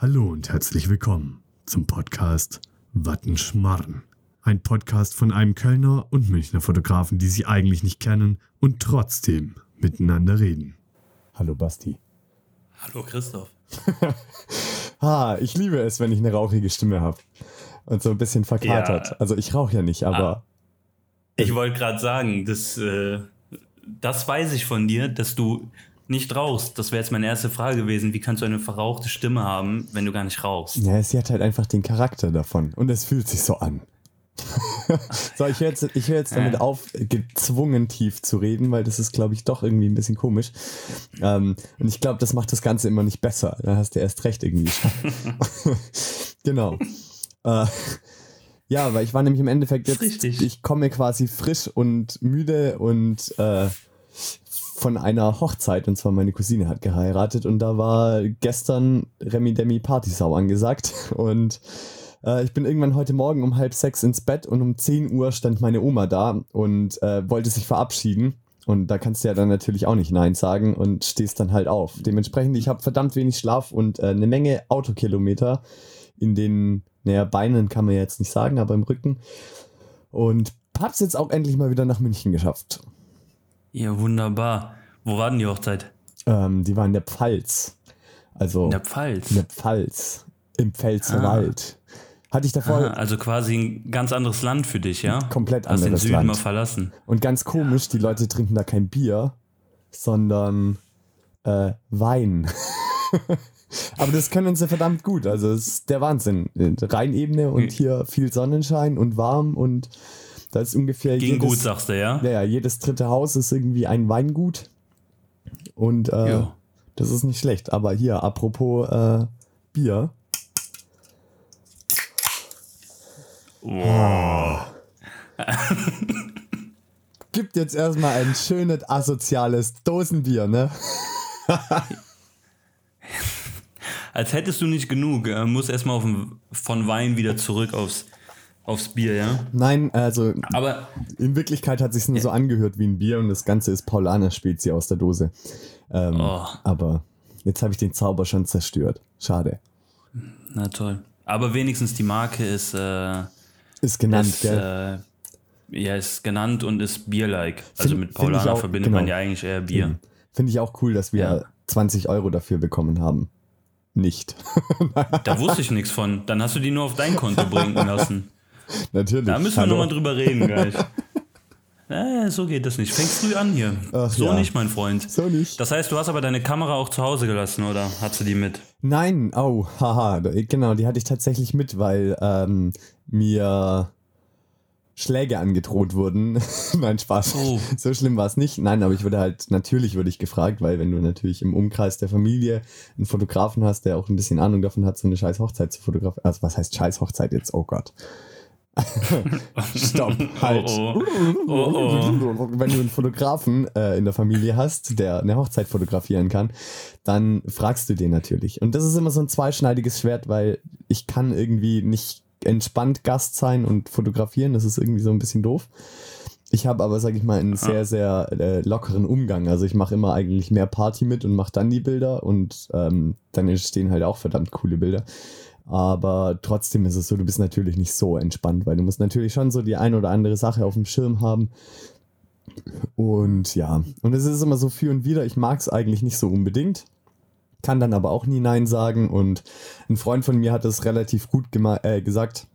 Hallo und herzlich willkommen zum Podcast Wattenschmarren. Ein Podcast von einem Kölner und Münchner Fotografen, die sich eigentlich nicht kennen und trotzdem miteinander reden. Hallo Basti. Hallo Christoph. ha, ich liebe es, wenn ich eine rauchige Stimme habe. Und so ein bisschen verkatert. Ja. Also ich rauche ja nicht, aber. Ah, ich wollte gerade sagen, das, äh, das weiß ich von dir, dass du nicht rauchst. Das wäre jetzt meine erste Frage gewesen. Wie kannst du eine verrauchte Stimme haben, wenn du gar nicht rauchst? Ja, sie hat halt einfach den Charakter davon. Und es fühlt sich so an. so, ich höre jetzt, hör jetzt damit auf, gezwungen tief zu reden, weil das ist, glaube ich, doch irgendwie ein bisschen komisch. Ähm, und ich glaube, das macht das Ganze immer nicht besser. Da hast du erst recht irgendwie. genau. Äh, ja, weil ich war nämlich im Endeffekt jetzt, Richtig. ich komme quasi frisch und müde und äh, von einer Hochzeit, und zwar meine Cousine hat geheiratet und da war gestern Remi Demi Partysau angesagt und äh, ich bin irgendwann heute Morgen um halb sechs ins Bett und um 10 Uhr stand meine Oma da und äh, wollte sich verabschieden. Und da kannst du ja dann natürlich auch nicht Nein sagen und stehst dann halt auf. Dementsprechend, ich habe verdammt wenig Schlaf und äh, eine Menge Autokilometer in den, naja, Beinen kann man jetzt nicht sagen, aber im Rücken. Und hab's jetzt auch endlich mal wieder nach München geschafft. Ja, wunderbar. Wo war denn die Hochzeit? Ähm, die war in der Pfalz. Also in der Pfalz. In der Pfalz. Im Pfälzerwald. Ah. Hatte ich davor. Aha, also quasi ein ganz anderes Land für dich, ja? Komplett anderes Land. Hast den Süden mal verlassen. Und ganz komisch, die Leute trinken da kein Bier, sondern äh, Wein. Aber das können sie verdammt gut. Also es ist der Wahnsinn. Rheinebene und hier viel Sonnenschein und warm und da ist ungefähr. Ging jedes, gut, sagst du, ja? Ja, jedes dritte Haus ist irgendwie ein Weingut. Und äh, das ist nicht schlecht. Aber hier, apropos äh, Bier. Wow. Gibt jetzt erstmal ein schönes asoziales Dosenbier, ne? Als hättest du nicht genug, äh, muss erstmal von Wein wieder zurück aufs, aufs Bier, ja? Nein, also Aber, in Wirklichkeit hat sich nur so angehört wie ein Bier und das Ganze ist Paulaner Spezie aus der Dose. Ähm, oh. Aber jetzt habe ich den Zauber schon zerstört. Schade. Na toll. Aber wenigstens die Marke ist äh, ist genannt, ist, gell? Äh, ja, ist genannt und ist Bier-like. Also mit Paulaner auch, verbindet genau. man ja eigentlich eher Bier. Finde ich auch cool, dass wir ja. 20 Euro dafür bekommen haben. Nicht. da wusste ich nichts von. Dann hast du die nur auf dein Konto bringen lassen. Natürlich. Da müssen wir nochmal drüber reden gleich. Äh, so geht das nicht. Fängst früh an hier. Ach, so ja. nicht, mein Freund. So nicht. Das heißt, du hast aber deine Kamera auch zu Hause gelassen, oder hast du die mit? Nein, oh, haha, genau, die hatte ich tatsächlich mit, weil ähm, mir Schläge angedroht wurden. Nein, Spaß. Oh. So schlimm war es nicht. Nein, aber ich wurde halt, natürlich wurde ich gefragt, weil wenn du natürlich im Umkreis der Familie einen Fotografen hast, der auch ein bisschen Ahnung davon hat, so eine scheiß Hochzeit zu fotografieren. Also was heißt scheiß Hochzeit jetzt? Oh Gott. Stopp, halt. Oh, oh. Oh, Wenn du einen Fotografen äh, in der Familie hast, der eine Hochzeit fotografieren kann, dann fragst du den natürlich. Und das ist immer so ein zweischneidiges Schwert, weil ich kann irgendwie nicht entspannt Gast sein und fotografieren. Das ist irgendwie so ein bisschen doof. Ich habe aber, sag ich mal, einen sehr, sehr äh, lockeren Umgang. Also ich mache immer eigentlich mehr Party mit und mache dann die Bilder und ähm, dann entstehen halt auch verdammt coole Bilder. Aber trotzdem ist es so, du bist natürlich nicht so entspannt, weil du musst natürlich schon so die ein oder andere Sache auf dem Schirm haben. Und ja, und es ist immer so für und wieder. Ich mag es eigentlich nicht so unbedingt, kann dann aber auch nie Nein sagen. Und ein Freund von mir hat es relativ gut äh, gesagt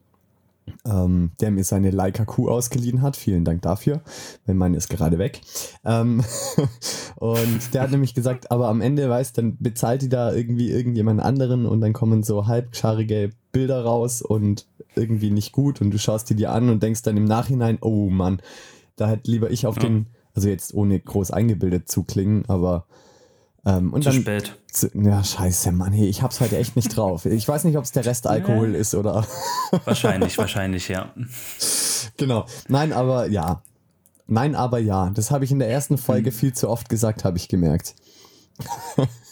ähm, der mir seine Leica Q ausgeliehen hat. Vielen Dank dafür, weil meine ist gerade weg. Ähm, und der hat nämlich gesagt, aber am Ende, weißt dann bezahlt die da irgendwie irgendjemand anderen und dann kommen so halbscharige Bilder raus und irgendwie nicht gut und du schaust dir die an und denkst dann im Nachhinein, oh Mann, da hätte lieber ich auf ja. den, also jetzt ohne groß eingebildet zu klingen, aber ähm, und zu dann, spät. Ja, scheiße, Mann, hey, ich hab's heute echt nicht drauf. Ich weiß nicht, ob es der Restalkohol ist oder. wahrscheinlich, wahrscheinlich, ja. Genau. Nein, aber ja. Nein, aber ja. Das habe ich in der ersten Folge hm. viel zu oft gesagt, habe ich gemerkt.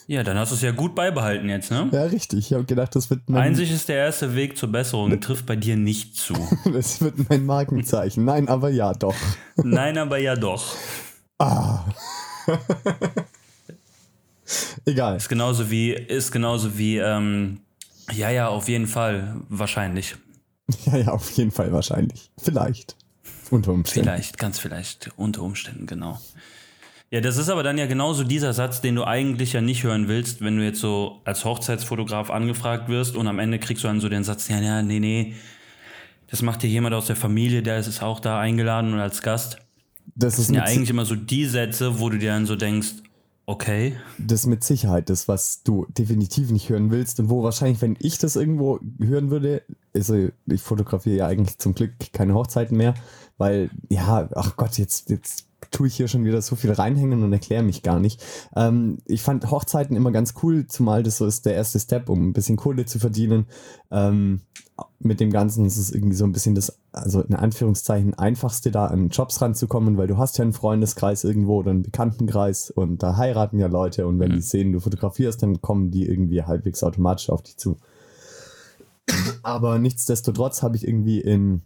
Ja, dann hast du es ja gut beibehalten jetzt, ne? Ja, richtig. Ich habe gedacht, das wird mein. Einzig ist der erste Weg zur Besserung, trifft bei dir nicht zu. das wird mein Markenzeichen. Nein, aber ja, doch. Nein, aber ja, doch. Ah. Egal. Ist genauso wie, ist genauso wie ähm, Ja, ja, auf jeden Fall. Wahrscheinlich. Ja, ja, auf jeden Fall wahrscheinlich. Vielleicht. Unter Umständen. Vielleicht, ganz vielleicht. Unter Umständen, genau. Ja, das ist aber dann ja genauso dieser Satz, den du eigentlich ja nicht hören willst, wenn du jetzt so als Hochzeitsfotograf angefragt wirst und am Ende kriegst du dann so den Satz, ja, ja, nee, nee, das macht dir jemand aus der Familie, der ist auch da eingeladen und als Gast. Das, Das ist sind ja eigentlich immer so die Sätze, wo du dir dann so denkst, okay, das mit Sicherheit das, was du definitiv nicht hören willst und wo wahrscheinlich, wenn ich das irgendwo hören würde, also ich fotografiere ja eigentlich zum Glück keine Hochzeiten mehr, weil, ja, ach Gott, jetzt, jetzt tue ich hier schon wieder so viel reinhängen und erkläre mich gar nicht. Ähm, ich fand Hochzeiten immer ganz cool, zumal das so ist der erste Step, um ein bisschen Kohle zu verdienen. Ähm, mit dem Ganzen ist es irgendwie so ein bisschen das, also in Anführungszeichen, einfachste da an Jobs ranzukommen, weil du hast ja einen Freundeskreis irgendwo oder einen Bekanntenkreis und da heiraten ja Leute und wenn Mhm. die sehen, du fotografierst, dann kommen die irgendwie halbwegs automatisch auf dich zu. Aber nichtsdestotrotz habe ich irgendwie in,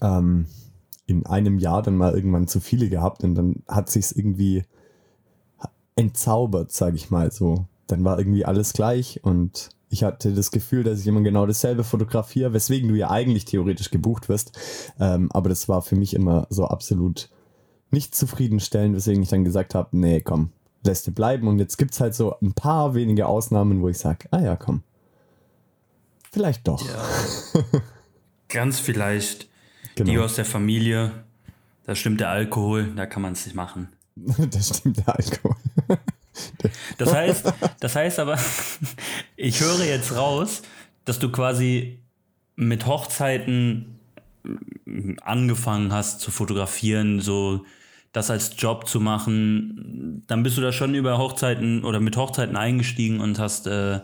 ähm, in einem Jahr dann mal irgendwann zu viele gehabt und dann hat sich's irgendwie entzaubert, sage ich mal so. Dann war irgendwie alles gleich und ich hatte das Gefühl, dass ich immer genau dasselbe fotografiere, weswegen du ja eigentlich theoretisch gebucht wirst. Ähm, aber das war für mich immer so absolut nicht zufriedenstellend, weswegen ich dann gesagt habe, nee, komm, lässt du bleiben. Und jetzt gibt's halt so ein paar wenige Ausnahmen, wo ich sage, ah ja, komm. Vielleicht doch. ganz vielleicht die genau. aus der Familie, da stimmt der Alkohol, da kann man es nicht machen. das stimmt, der Alkohol. Das heißt, das heißt aber, ich höre jetzt raus, dass du quasi mit Hochzeiten angefangen hast zu fotografieren, so das als Job zu machen. Dann bist du da schon über Hochzeiten oder mit Hochzeiten eingestiegen und hast äh,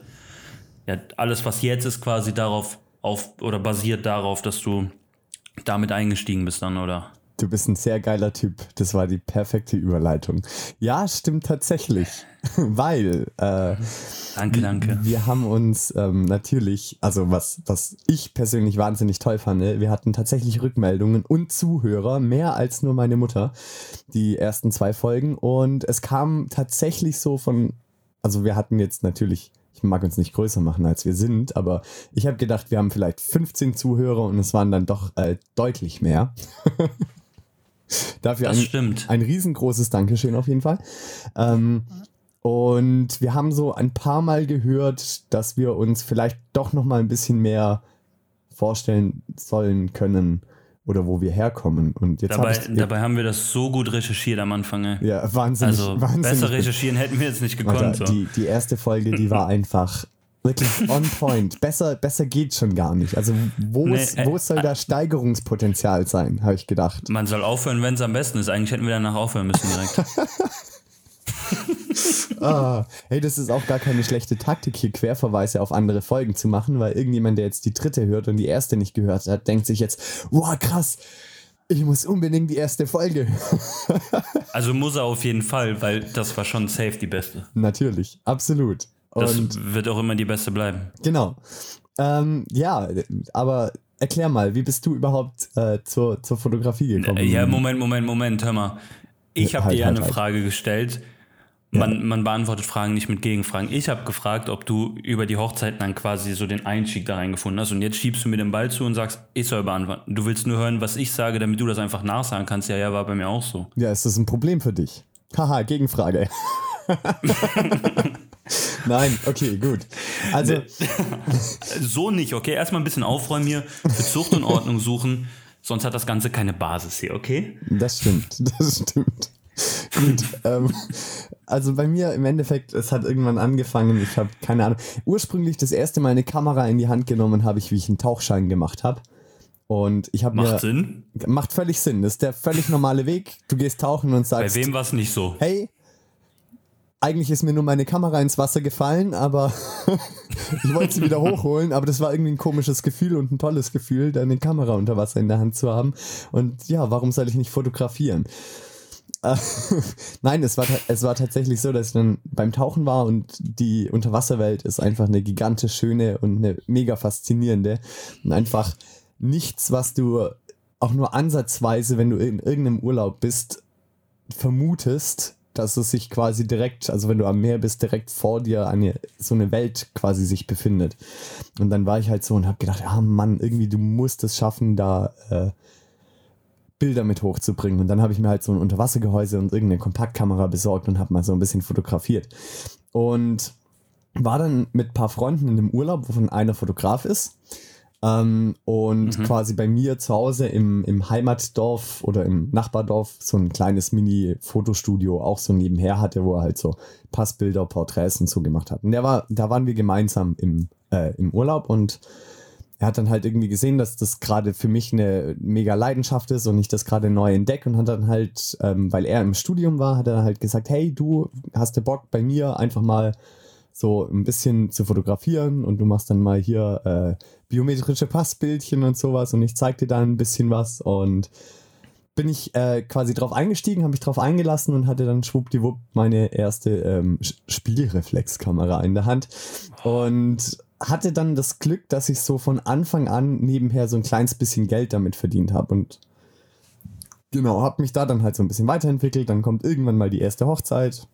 ja alles, was jetzt ist, quasi darauf auf oder basiert darauf, dass du damit eingestiegen bist dann, oder? Du bist ein sehr geiler Typ. Das war die perfekte Überleitung. Ja, stimmt tatsächlich. Weil äh, Danke, danke. wir haben uns ähm, natürlich, also was, was ich persönlich wahnsinnig toll fand, wir hatten tatsächlich Rückmeldungen und Zuhörer, mehr als nur meine Mutter, die ersten zwei Folgen. Und es kam tatsächlich so von, also wir hatten jetzt natürlich, ich mag uns nicht größer machen, als wir sind, aber ich habe gedacht, wir haben vielleicht 15 Zuhörer und es waren dann doch äh, deutlich mehr. Dafür Das ein, stimmt. ein riesengroßes Dankeschön auf jeden Fall. Ähm, und wir haben so ein paar Mal gehört, dass wir uns vielleicht doch noch mal ein bisschen mehr vorstellen sollen können oder wo wir herkommen. Und jetzt Dabei, ich dabei haben wir das so gut recherchiert am Anfang. Ey. ja wahnsinnig, Also wahnsinnig besser recherchieren hätten wir jetzt nicht gekonnt. Alter, So. die, die erste Folge, die war einfach wirklich on point. Besser, besser geht schon gar nicht. Also wo, Nee, ist, äh, wo soll da Steigerungspotenzial sein, habe ich gedacht. Man soll aufhören, wenn es am besten ist. Eigentlich hätten wir danach aufhören müssen direkt. Ah, hey, das ist auch gar keine schlechte Taktik, hier Querverweise auf andere Folgen zu machen, weil irgendjemand, der jetzt die dritte hört und die erste nicht gehört hat, denkt sich jetzt, wow, krass, ich muss unbedingt die erste Folge hören. Also muss er auf jeden Fall, weil das war schon safe die beste. Natürlich, absolut. Das Und wird auch immer die beste bleiben. genau. Ähm, ja, aber erklär mal, wie bist du überhaupt äh, zur, zur Fotografie gekommen? Äh, Ja, Moment, Moment, Moment, hör mal. Ich habe Halt, dir ja halt, eine halt. Frage gestellt. Man, man beantwortet Fragen nicht mit Gegenfragen. Ich habe gefragt, ob du über die Hochzeiten dann quasi so den Einstieg da reingefunden hast. Und jetzt schiebst du mir den Ball zu und sagst, ich soll beantworten. Du willst nur hören, was ich sage, damit du das einfach nachsagen kannst. Ja, ja, war bei mir auch so. Ja, ist das ein Problem für dich? Haha, Gegenfrage. Nein, okay, gut. Also, So nicht, okay? Erstmal ein bisschen aufräumen hier, für Zucht und Ordnung suchen, sonst hat das Ganze keine Basis hier, okay? Das stimmt, das stimmt. Gut, ähm, also bei mir im Endeffekt, es hat irgendwann angefangen, ich habe keine Ahnung, ursprünglich das erste Mal eine Kamera in die Hand genommen habe ich, wie ich einen Tauchschein gemacht habe. Und ich habe mir... Macht Sinn. Macht völlig Sinn, das ist der völlig normale Weg. Du gehst tauchen und Bei sagst, wem war es nicht so? hey, eigentlich ist mir nur meine Kamera ins Wasser gefallen, aber ich wollte sie wieder hochholen, aber das war irgendwie ein komisches Gefühl und ein tolles Gefühl, deine Kamera unter Wasser in der Hand zu haben. Und ja, warum soll ich nicht fotografieren? Nein, es war, es war tatsächlich so, dass ich dann beim Tauchen war und die Unterwasserwelt ist einfach eine gigantisch schöne und eine mega faszinierende und einfach nichts, was du auch nur ansatzweise, wenn du in irgendeinem Urlaub bist, vermutest, dass es sich quasi direkt, also wenn du am Meer bist, direkt vor dir eine, so eine Welt quasi sich befindet. Und dann war ich halt so und habe gedacht, ja Mann, irgendwie du musst es schaffen, da äh, Bilder mit hochzubringen. Und dann habe ich mir halt so ein Unterwassergehäuse und irgendeine Kompaktkamera besorgt und habe mal so ein bisschen fotografiert. Und war dann mit ein paar Freunden in dem Urlaub, wovon einer Fotograf ist. Ähm, und mhm. quasi bei mir zu Hause im, im Heimatdorf oder im Nachbardorf so ein kleines Mini-Fotostudio auch so nebenher hatte, wo er halt so Passbilder, Porträts und so gemacht hat. Und der war, da waren wir gemeinsam im, äh, im Urlaub und er hat dann halt irgendwie gesehen, dass das gerade für mich eine mega Leidenschaft ist und ich das gerade neu entdecke und hat dann halt, ähm, weil er im Studium war, hat er halt gesagt, hey, du hast du Bock bei mir einfach mal so ein bisschen zu fotografieren und du machst dann mal hier äh, biometrische Passbildchen und sowas und ich zeig dir da ein bisschen was und bin ich äh, quasi drauf eingestiegen, habe mich drauf eingelassen und hatte dann schwuppdiwupp meine erste ähm, Spielreflexkamera in der Hand und hatte dann das Glück, dass ich so von Anfang an nebenher so ein kleines bisschen Geld damit verdient habe und genau, habe mich da dann halt so ein bisschen weiterentwickelt. Dann kommt irgendwann mal die erste Hochzeit.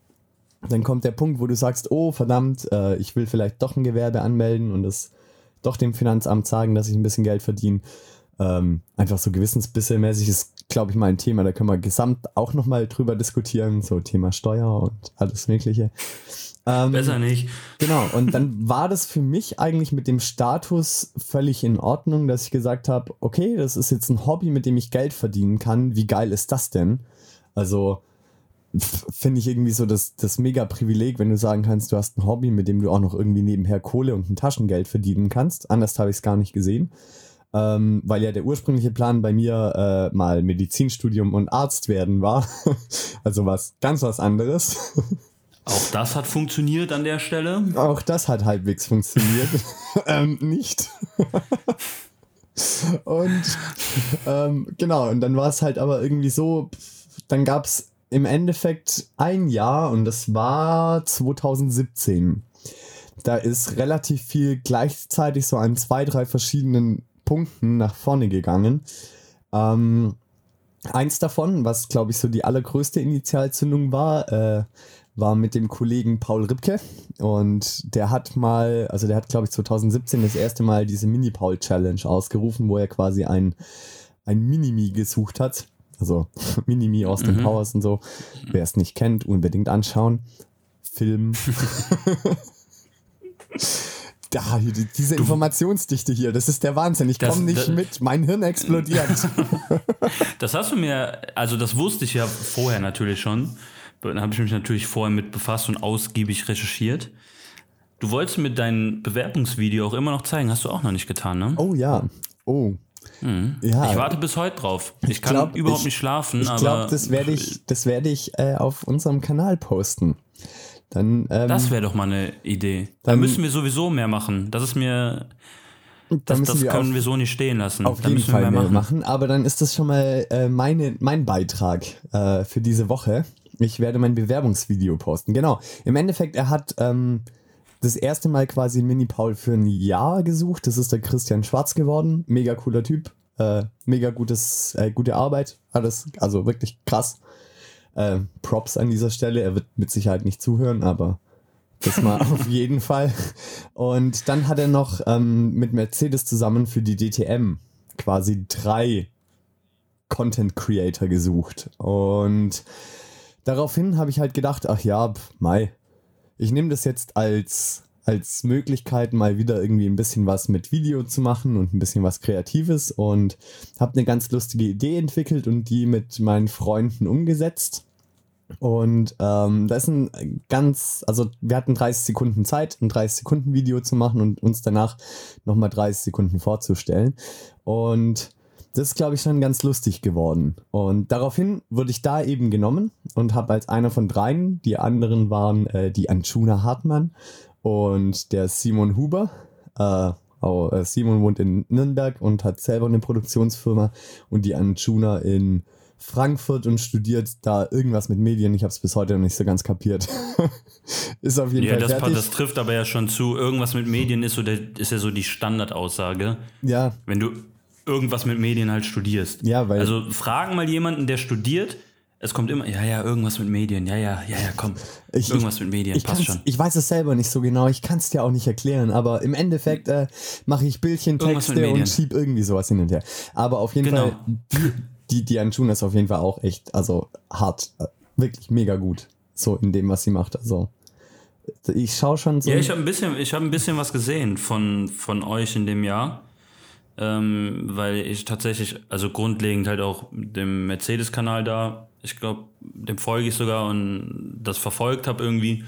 Dann kommt der Punkt, wo du sagst, oh verdammt, äh, ich will vielleicht doch ein Gewerbe anmelden und es doch dem Finanzamt sagen, dass ich ein bisschen Geld verdiene. Ähm, einfach so gewissensbisselmäßig ist, glaube ich, mal ein Thema. Da können wir gesamt auch nochmal drüber diskutieren. So Thema Steuer und alles Mögliche. Ähm, Besser nicht. Genau, und dann war das für mich eigentlich mit dem Status völlig in Ordnung, dass ich gesagt habe, okay, das ist jetzt ein Hobby, mit dem ich Geld verdienen kann. Wie geil ist das denn? Also finde ich irgendwie so das, das mega Privileg, wenn du sagen kannst, du hast ein Hobby, mit dem du auch noch irgendwie nebenher Kohle und ein Taschengeld verdienen kannst. Anders habe ich es gar nicht gesehen. Ähm, weil ja der ursprüngliche Plan bei mir äh, mal Medizinstudium und Arzt werden war. also was ganz was anderes. Auch das hat funktioniert an der Stelle. Auch das hat halbwegs funktioniert. ähm, nicht. und ähm, genau, und dann war es halt aber irgendwie so, dann gab es im Endeffekt ein Jahr und das war 2017. Da ist relativ viel gleichzeitig so an zwei, drei verschiedenen Punkten nach vorne gegangen. Ähm, eins davon, was glaube ich so die allergrößte Initialzündung war, äh, war mit dem Kollegen Paul Ripke und der hat mal, also der hat glaube ich 2017 das erste Mal diese Mini-Paul-Challenge ausgerufen, wo er quasi ein, ein Minimi gesucht hat. Also Minimi aus den mhm. Powers und so. Wer es nicht kennt, unbedingt anschauen. Film. Da, diese Informationsdichte hier, das ist der Wahnsinn. Ich komme nicht das, mit, mein Hirn explodiert. das hast du mir, also das wusste ich ja vorher natürlich schon. Da habe ich mich natürlich vorher mit befasst und ausgiebig recherchiert. Du wolltest mir dein Bewerbungsvideo auch immer noch zeigen, hast du auch noch nicht getan, ne? Oh ja. Oh. Mhm. Ja. Ich warte bis heute drauf. Ich kann glaub, überhaupt ich, nicht schlafen. Ich glaube, das werde ich, das werde ich äh, auf unserem Kanal posten. Dann, ähm, das wäre doch mal eine Idee. Dann, da müssen wir sowieso mehr machen. Das ist mir. Das, das wir können auf, wir so nicht stehen lassen. Auf da jeden Fall mehr machen. machen. Aber dann ist das schon mal äh, meine, mein Beitrag äh, für diese Woche. Ich werde mein Bewerbungsvideo posten. Genau. Im Endeffekt, er hat ähm, das erste Mal quasi Mini-Paul für ein Jahr gesucht. Das ist der Christian Schwarz geworden. Mega cooler Typ. Äh, mega gutes, äh, gute Arbeit. Alles, also wirklich krass. Äh, Props an dieser Stelle. Er wird mit Sicherheit nicht zuhören, aber das mal auf jeden Fall. Und dann hat er noch ähm, mit Mercedes zusammen für die DTM quasi drei Content Creator gesucht. Und daraufhin habe ich halt gedacht, ach ja, Mai, ich nehme das jetzt als, als Möglichkeit, mal wieder irgendwie ein bisschen was mit Video zu machen und ein bisschen was Kreatives und habe eine ganz lustige Idee entwickelt und die mit meinen Freunden umgesetzt. Und ähm, da ist ein ganz, also wir hatten 30 Sekunden Zeit, ein 30 Sekunden Video zu machen und uns danach nochmal 30 Sekunden vorzustellen. Und das ist, glaube ich, schon ganz lustig geworden. Und daraufhin wurde ich da eben genommen und habe als einer von dreien, die anderen waren äh, die Anjuna Hartmann und der Simon Huber. Äh, oh, äh, Simon wohnt in Nürnberg und hat selber eine Produktionsfirma und die Anjuna in Frankfurt und studiert da irgendwas mit Medien. Ich habe es bis heute noch nicht so ganz kapiert. ist auf jeden ja, Fall das, fertig. das trifft aber ja schon zu. Irgendwas mit Medien ist, so der, ist ja so die Standardaussage. Ja. Wenn du irgendwas mit Medien halt studierst. Ja, weil. Also fragen mal jemanden, der studiert. Es kommt immer, ja, ja, irgendwas mit Medien, ja, ja, ja, ja, komm. Ich- irgendwas mit Medien, Ich, passt schon. ich weiß es selber nicht so genau, ich kann es dir auch nicht erklären, aber im Endeffekt äh, mache ich Bildchen, Texte und schieb irgendwie sowas hin und her. Aber auf jeden Genau. Fall, die, die, Anjuna ist auf jeden Fall auch echt, also hart, äh, wirklich mega gut, so in dem, was sie macht. Also ich schaue schon so. Ja, ich habe ein bisschen, ich habe ein bisschen was gesehen von, von euch in dem Jahr. Ähm, weil ich tatsächlich, also grundlegend halt auch dem Mercedes-Kanal da, ich glaube, dem folge ich sogar und das verfolgt habe irgendwie.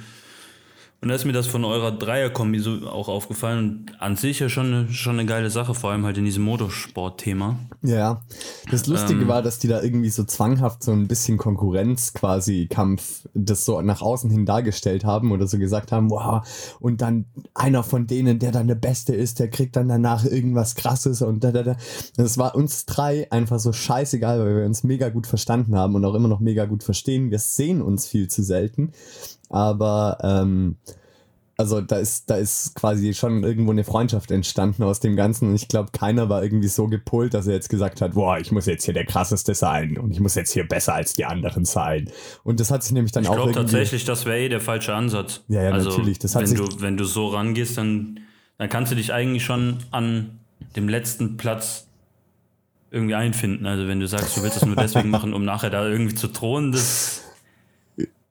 Und da ist mir das von eurer Dreierkombi so auch aufgefallen. Und an sich ja schon eine, schon eine geile Sache, vor allem halt in diesem Motorsport-Thema. Ja, das Lustige Ähm. war, dass die da irgendwie so zwanghaft so ein bisschen Konkurrenz quasi Kampf das so nach außen hin dargestellt haben oder so gesagt haben, wow, und dann einer von denen, der dann der Beste ist, der kriegt dann danach irgendwas krasses und da, da, da. Das war uns drei einfach so scheißegal, weil wir uns mega gut verstanden haben und auch immer noch mega gut verstehen. Wir sehen uns viel zu selten, aber ähm, also da ist, da ist quasi schon irgendwo eine Freundschaft entstanden aus dem Ganzen und ich glaube, keiner war irgendwie so gepolt, dass er jetzt gesagt hat, boah, ich muss jetzt hier der krasseste sein und ich muss jetzt hier besser als die anderen sein. Und das hat sich nämlich dann Ich auch glaube irgendwie... tatsächlich, das wäre eh der falsche Ansatz. Ja, ja, also, natürlich, das hat wenn, sich- du, wenn du so rangehst, dann, dann kannst du dich eigentlich schon an dem letzten Platz irgendwie einfinden. Also wenn du sagst, du willst es nur deswegen machen, um nachher da irgendwie zu thronen, das,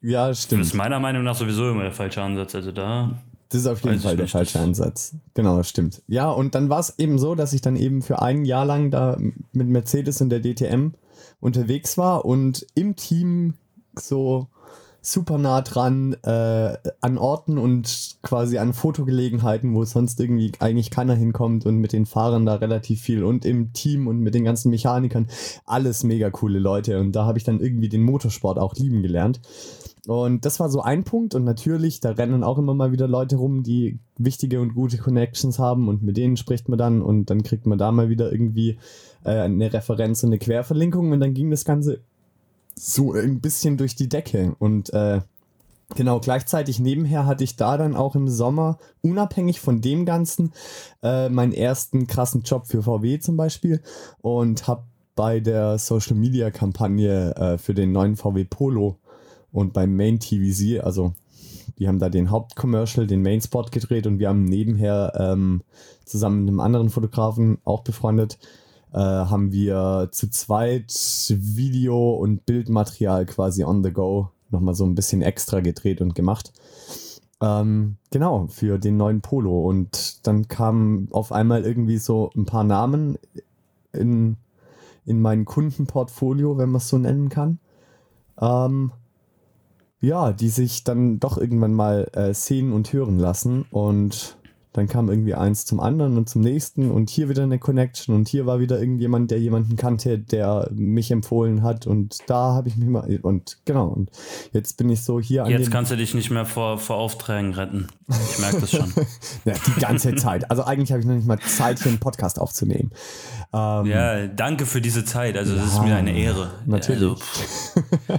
Ja, das stimmt. ist meiner Meinung nach sowieso immer der falsche Ansatz. Also da, Das ist auf jeden Fall der falsche das- Ansatz. Genau, das stimmt. Ja, und dann war es eben so, dass ich dann eben für ein Jahr lang da mit Mercedes und der DTM unterwegs war und im Team so super nah dran äh, an Orten und quasi an Fotogelegenheiten, wo sonst irgendwie eigentlich keiner hinkommt und mit den Fahrern da relativ viel und im Team und mit den ganzen Mechanikern. Alles mega coole Leute und da habe ich dann irgendwie den Motorsport auch lieben gelernt. Und das war so ein Punkt. Und natürlich, da rennen auch immer mal wieder Leute rum, die wichtige und gute Connections haben. Und mit denen spricht man dann. Und dann kriegt man da mal wieder irgendwie äh, eine Referenz und eine Querverlinkung. Und dann ging das Ganze so ein bisschen durch die Decke. Und äh, genau, gleichzeitig nebenher hatte ich da dann auch im Sommer, unabhängig von dem Ganzen, äh, meinen ersten krassen Job für VW zum Beispiel. Und habe bei der Social Media Kampagne äh, für den neuen VW Polo und beim Main TVC, also die haben da den Hauptcommercial, den Main Spot gedreht und wir haben nebenher ähm, zusammen mit einem anderen Fotografen auch befreundet, äh, haben wir zu zweit Video und Bildmaterial quasi on the go nochmal so ein bisschen extra gedreht und gemacht. Ähm, genau, für den neuen Polo. Und dann kamen auf einmal irgendwie so ein paar Namen in, in mein Kundenportfolio, wenn man es so nennen kann. Ähm, ja, die sich dann doch irgendwann mal äh, sehen und hören lassen. Und dann kam irgendwie eins zum anderen und zum nächsten und hier wieder eine Connection und hier war wieder irgendjemand, der jemanden kannte, der mich empfohlen hat und da habe ich mich mal und genau und jetzt bin ich so hier an jetzt kannst du dich nicht mehr vor, vor Aufträgen retten. Ich merke das schon. ja, die ganze Zeit. Also eigentlich habe ich noch nicht mal Zeit, hier einen Podcast aufzunehmen. Ähm, Ja, danke für diese Zeit. Also, das ist Ja, mir eine Ehre. natürlich. Also, pff,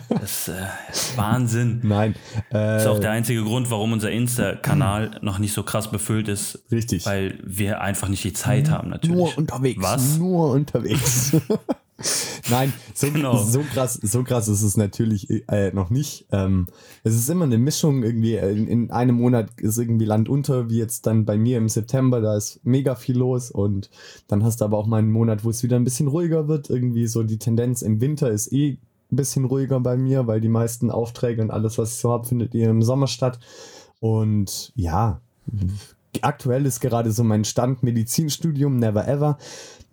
das ist äh, Wahnsinn. Nein. Äh, Das ist auch der einzige Grund, warum unser Insta-Kanal noch nicht so krass befüllt ist. Richtig. Weil wir einfach nicht die Zeit haben, natürlich. Nur unterwegs. Was? Nur unterwegs. Nein, so, Genau. so, krass, so krass ist es natürlich äh, noch nicht. Ähm, es ist immer eine Mischung irgendwie. äh, In, in einem Monat ist irgendwie Land unter, wie jetzt dann bei mir im September. Da ist mega viel los und dann hast du aber auch mal einen Monat, wo es wieder ein bisschen ruhiger wird. Irgendwie so die Tendenz im Winter ist eh ein bisschen ruhiger bei mir, weil die meisten Aufträge und alles, was ich so habe, findet eher im Sommer statt. Und ja, aktuell ist gerade so mein Stand Medizinstudium, never ever.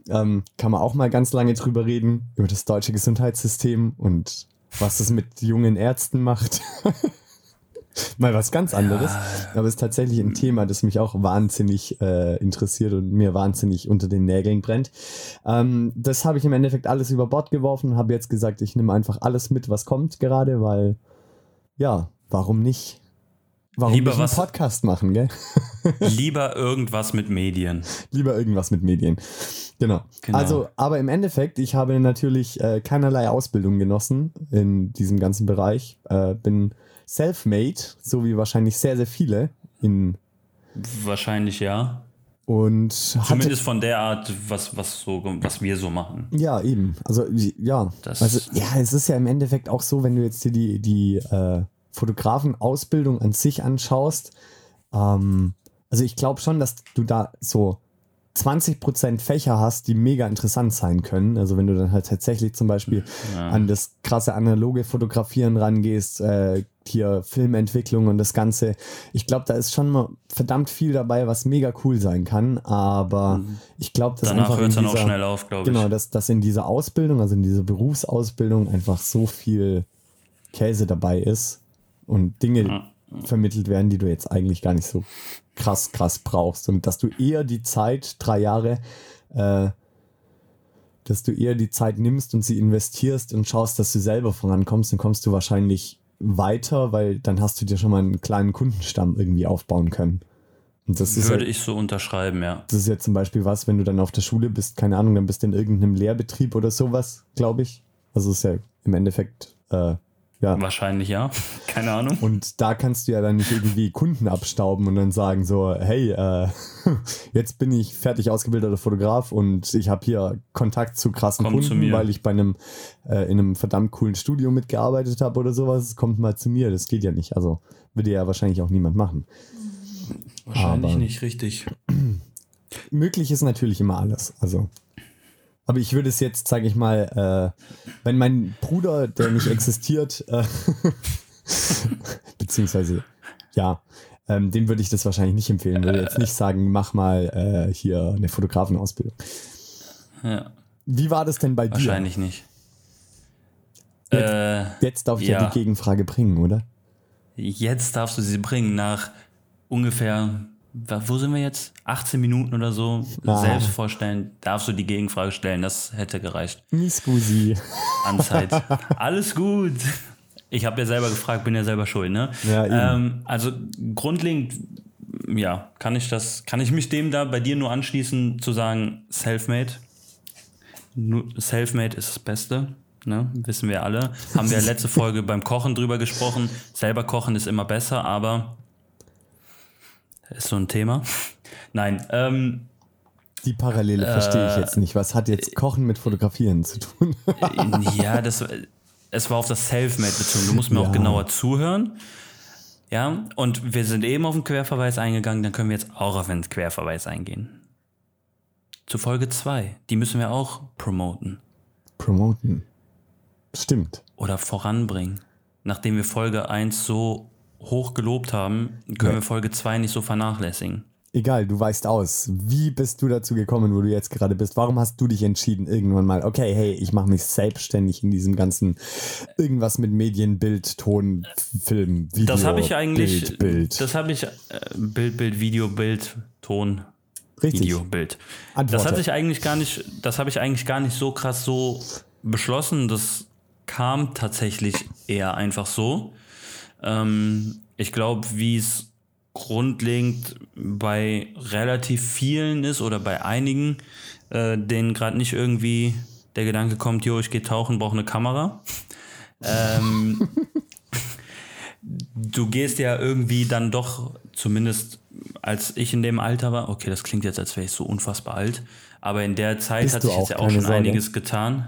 Ähm, kann man auch mal ganz lange drüber reden, über das deutsche Gesundheitssystem und was es mit jungen Ärzten macht. mal was ganz anderes. Aber es ist tatsächlich ein Thema, das mich auch wahnsinnig äh, interessiert und mir wahnsinnig unter den Nägeln brennt. Ähm, das habe ich im Endeffekt alles über Bord geworfen und habe jetzt gesagt, ich nehme einfach alles mit, was kommt gerade, weil ja, warum nicht? Warum Lieber nicht einen was- Podcast machen, gell? Lieber irgendwas mit Medien. Lieber irgendwas mit Medien. Genau. Genau. Also, aber im Endeffekt, ich habe natürlich äh, keinerlei Ausbildung genossen in diesem ganzen Bereich. Äh, bin self-made, so wie wahrscheinlich sehr, sehr viele in Wahrscheinlich ja. Und Zumindest hatte, von der Art, was, was, so, was wir so machen. ja, eben. Also, ja. Das- also, ja, es ist ja im Endeffekt auch so, wenn du jetzt dir die, die äh, Fotografenausbildung an sich anschaust. Ähm, also, ich glaube schon, dass du da so 20% Fächer hast, die mega interessant sein können. Also wenn du dann halt tatsächlich zum Beispiel an das krasse analoge Fotografieren rangehst, äh, hier Filmentwicklung und das Ganze. Ich glaube, da ist schon mal verdammt viel dabei, was mega cool sein kann. Aber ich glaube, dass Danach einfach hört es dann auch schnell auf, glaube ich. Genau, dass, dass in dieser Ausbildung, also in dieser Berufsausbildung einfach so viel Käse dabei ist und Dinge vermittelt werden, die du jetzt eigentlich gar nicht so krass, krass brauchst. Und dass du eher die Zeit, drei Jahre, äh, dass du eher die Zeit nimmst und sie investierst und schaust, dass du selber vorankommst, dann kommst du wahrscheinlich weiter, weil dann hast du dir schon mal einen kleinen Kundenstamm irgendwie aufbauen können. Und das ist, Würde ja, ich so unterschreiben, ja. das ist ja zum Beispiel was, wenn du dann auf der Schule bist, keine Ahnung, dann bist du in irgendeinem Lehrbetrieb oder sowas, glaube ich. Also ist ja im Endeffekt, äh, ja, Wahrscheinlich ja. Keine Ahnung. und da kannst du ja dann nicht irgendwie Kunden abstauben und dann sagen so, hey, äh, jetzt bin ich fertig ausgebildeter Fotograf und ich habe hier Kontakt zu krassen Komm zu Kunden, mir. weil ich bei einem äh, in einem verdammt coolen Studio mitgearbeitet habe oder sowas. Kommt mal zu mir, das geht ja nicht. Also würde ja wahrscheinlich auch niemand machen. Wahrscheinlich Aber- nicht richtig. Möglich ist natürlich immer alles. Also. Aber ich würde es jetzt, sage ich mal, äh, wenn mein Bruder, der nicht existiert, äh, beziehungsweise, ja, ähm, dem würde ich das wahrscheinlich nicht empfehlen. Würde jetzt nicht sagen, mach mal äh, hier eine Fotografenausbildung. Ja, Wie war das denn bei dir? wahrscheinlich nicht. Jetzt- Äh, Jetzt darf ich ja. Ja. die Gegenfrage bringen, oder? jetzt darfst du sie bringen nach ungefähr, wo sind wir jetzt? 18 Minuten oder so. Ah. Selbst vorstellen, darfst du die Gegenfrage stellen. Das hätte gereicht. Scusi. an Zeit. Alles gut. Ich habe ja selber gefragt, bin ja selber schuld, ne? Ja, ähm, also grundlegend, ja, kann ich das, kann ich mich dem da bei dir nur anschließen, zu sagen, Selfmade. Selfmade ist das Beste, ne? Wissen wir alle. Haben wir letzte Folge beim Kochen drüber gesprochen. Selber kochen ist immer besser, aber ist so ein Thema. Nein, ähm, Die Parallele verstehe ich jetzt nicht. Was hat jetzt Kochen mit Fotografieren zu tun? ja, das, es war auf das Selfmade bezogen. Du musst mir Ja. auch genauer zuhören. Ja, und wir sind eben auf den Querverweis eingegangen, dann können wir jetzt auch auf den Querverweis eingehen. Zu Folge 2. Die müssen wir auch promoten Promoten. Stimmt. oder voranbringen. Nachdem wir Folge 1 so hoch gelobt haben, können Ja. wir Folge 2 nicht so vernachlässigen. Egal, du weißt aus. Wie bist du dazu gekommen, wo du jetzt gerade bist? Warum hast du dich entschieden, irgendwann mal, okay, hey, ich mache mich selbstständig in diesem ganzen irgendwas mit Medien, Bild, Ton, Film, Video, Das habe ich eigentlich. Bild, Bild. Das habe ich. Äh, Bild, Bild, Video, Bild, Ton, Richtig. Video, Bild. Antworte. Das hatte ich eigentlich gar nicht, das habe ich eigentlich gar nicht so krass so beschlossen. Das kam tatsächlich eher einfach so. Ähm, ich glaube, wie es grundlegend bei relativ vielen ist oder bei einigen, äh, denen gerade nicht irgendwie der Gedanke kommt, jo, ich gehe tauchen, brauche eine Kamera. ähm, du gehst ja irgendwie dann doch, zumindest als ich in dem Alter war, okay, das klingt jetzt, als wäre ich so unfassbar alt, aber in der Zeit Bist hat sich jetzt auch, ja auch schon Sorge. einiges getan.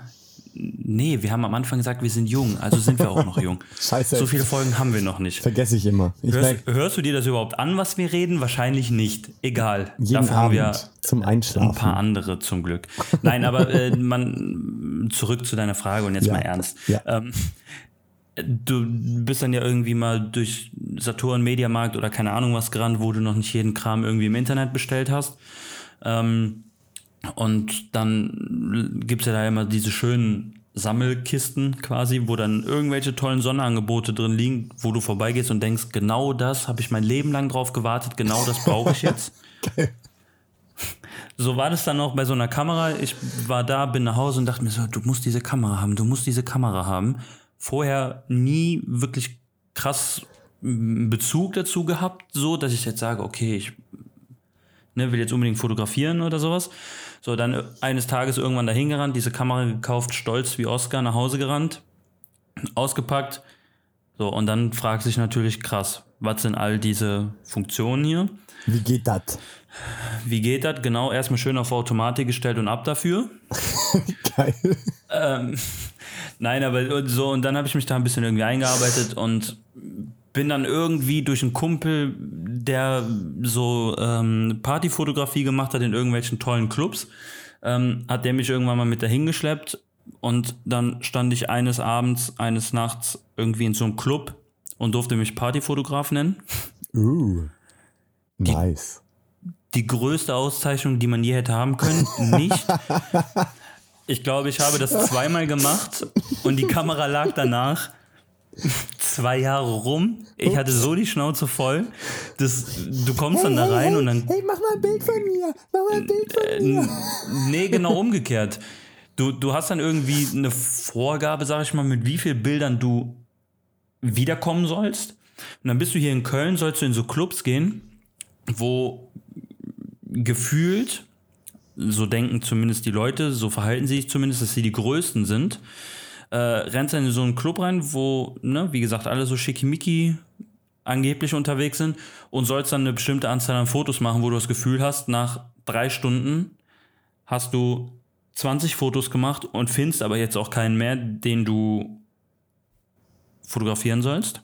Nee, wir haben am Anfang gesagt, wir sind jung, also sind wir auch noch jung. Scheiße. So viele Folgen haben wir noch nicht. Vergesse ich immer. Ich Hörst, hörst du dir das überhaupt an, was wir reden? Wahrscheinlich nicht. Egal. jeden Dafür haben wir Abend zum ein Einschlafen. paar andere zum Glück. Nein, aber äh, man zurück zu deiner Frage und jetzt Ja. mal ernst. Ja. Ähm, du bist dann ja irgendwie mal durch Saturn, Mediamarkt oder keine Ahnung was gerannt, wo du noch nicht jeden Kram irgendwie im Internet bestellt hast. Ähm, und dann gibt's ja da immer diese schönen Sammelkisten quasi, wo dann irgendwelche tollen Sonderangebote drin liegen, wo du vorbeigehst und denkst, genau das habe ich mein Leben lang drauf gewartet, genau das brauche ich jetzt. So war das dann auch bei so einer Kamera. Ich war da, bin nach Hause und dachte mir so, du musst diese Kamera haben, du musst diese Kamera haben. Vorher nie wirklich krass m, Bezug dazu gehabt, so dass ich jetzt sage, okay, ich ne, will jetzt unbedingt fotografieren oder sowas. So, dann eines Tages irgendwann dahin gerannt, diese Kamera gekauft, stolz wie Oscar nach Hause gerannt, ausgepackt. So, und dann fragt sich natürlich krass, was sind all diese Funktionen hier. Wie geht das? Wie geht das? Genau, erstmal schön auf Automatik gestellt und ab dafür. Geil. Ähm, nein, aber so, und dann habe ich mich da ein bisschen irgendwie eingearbeitet und bin dann irgendwie durch einen Kumpel, der so ähm, Partyfotografie gemacht hat in irgendwelchen tollen Clubs, ähm, hat der mich irgendwann mal mit dahin geschleppt und dann stand ich eines Abends, eines Nachts irgendwie in so einem Club und durfte mich Partyfotograf nennen. Uh. Nice. Die größte Auszeichnung, die man je hätte haben können, nicht. Ich glaube, ich habe das zweimal gemacht und die Kamera lag danach zwei Jahre rum. Ich hatte so die Schnauze voll. Das, du kommst dann da rein und dann. Hey, mach mal ein Bild von mir. Mach mal ein Bild von mir. N- Nee, genau umgekehrt. Du, du hast dann irgendwie eine Vorgabe, sag ich mal, mit wie vielen Bildern du wiederkommen sollst. Und dann bist du hier in Köln, sollst du in so Clubs gehen, wo gefühlt, so denken zumindest die Leute, so verhalten sie sich zumindest, dass sie die Größten sind, äh, rennst dann in so einen Club rein, wo, ne, wie gesagt, alle so schickimicki angeblich unterwegs sind und sollst dann eine bestimmte Anzahl an Fotos machen, wo du das Gefühl hast, nach drei Stunden hast du 20 Fotos gemacht und findest aber jetzt auch keinen mehr, den du fotografieren sollst.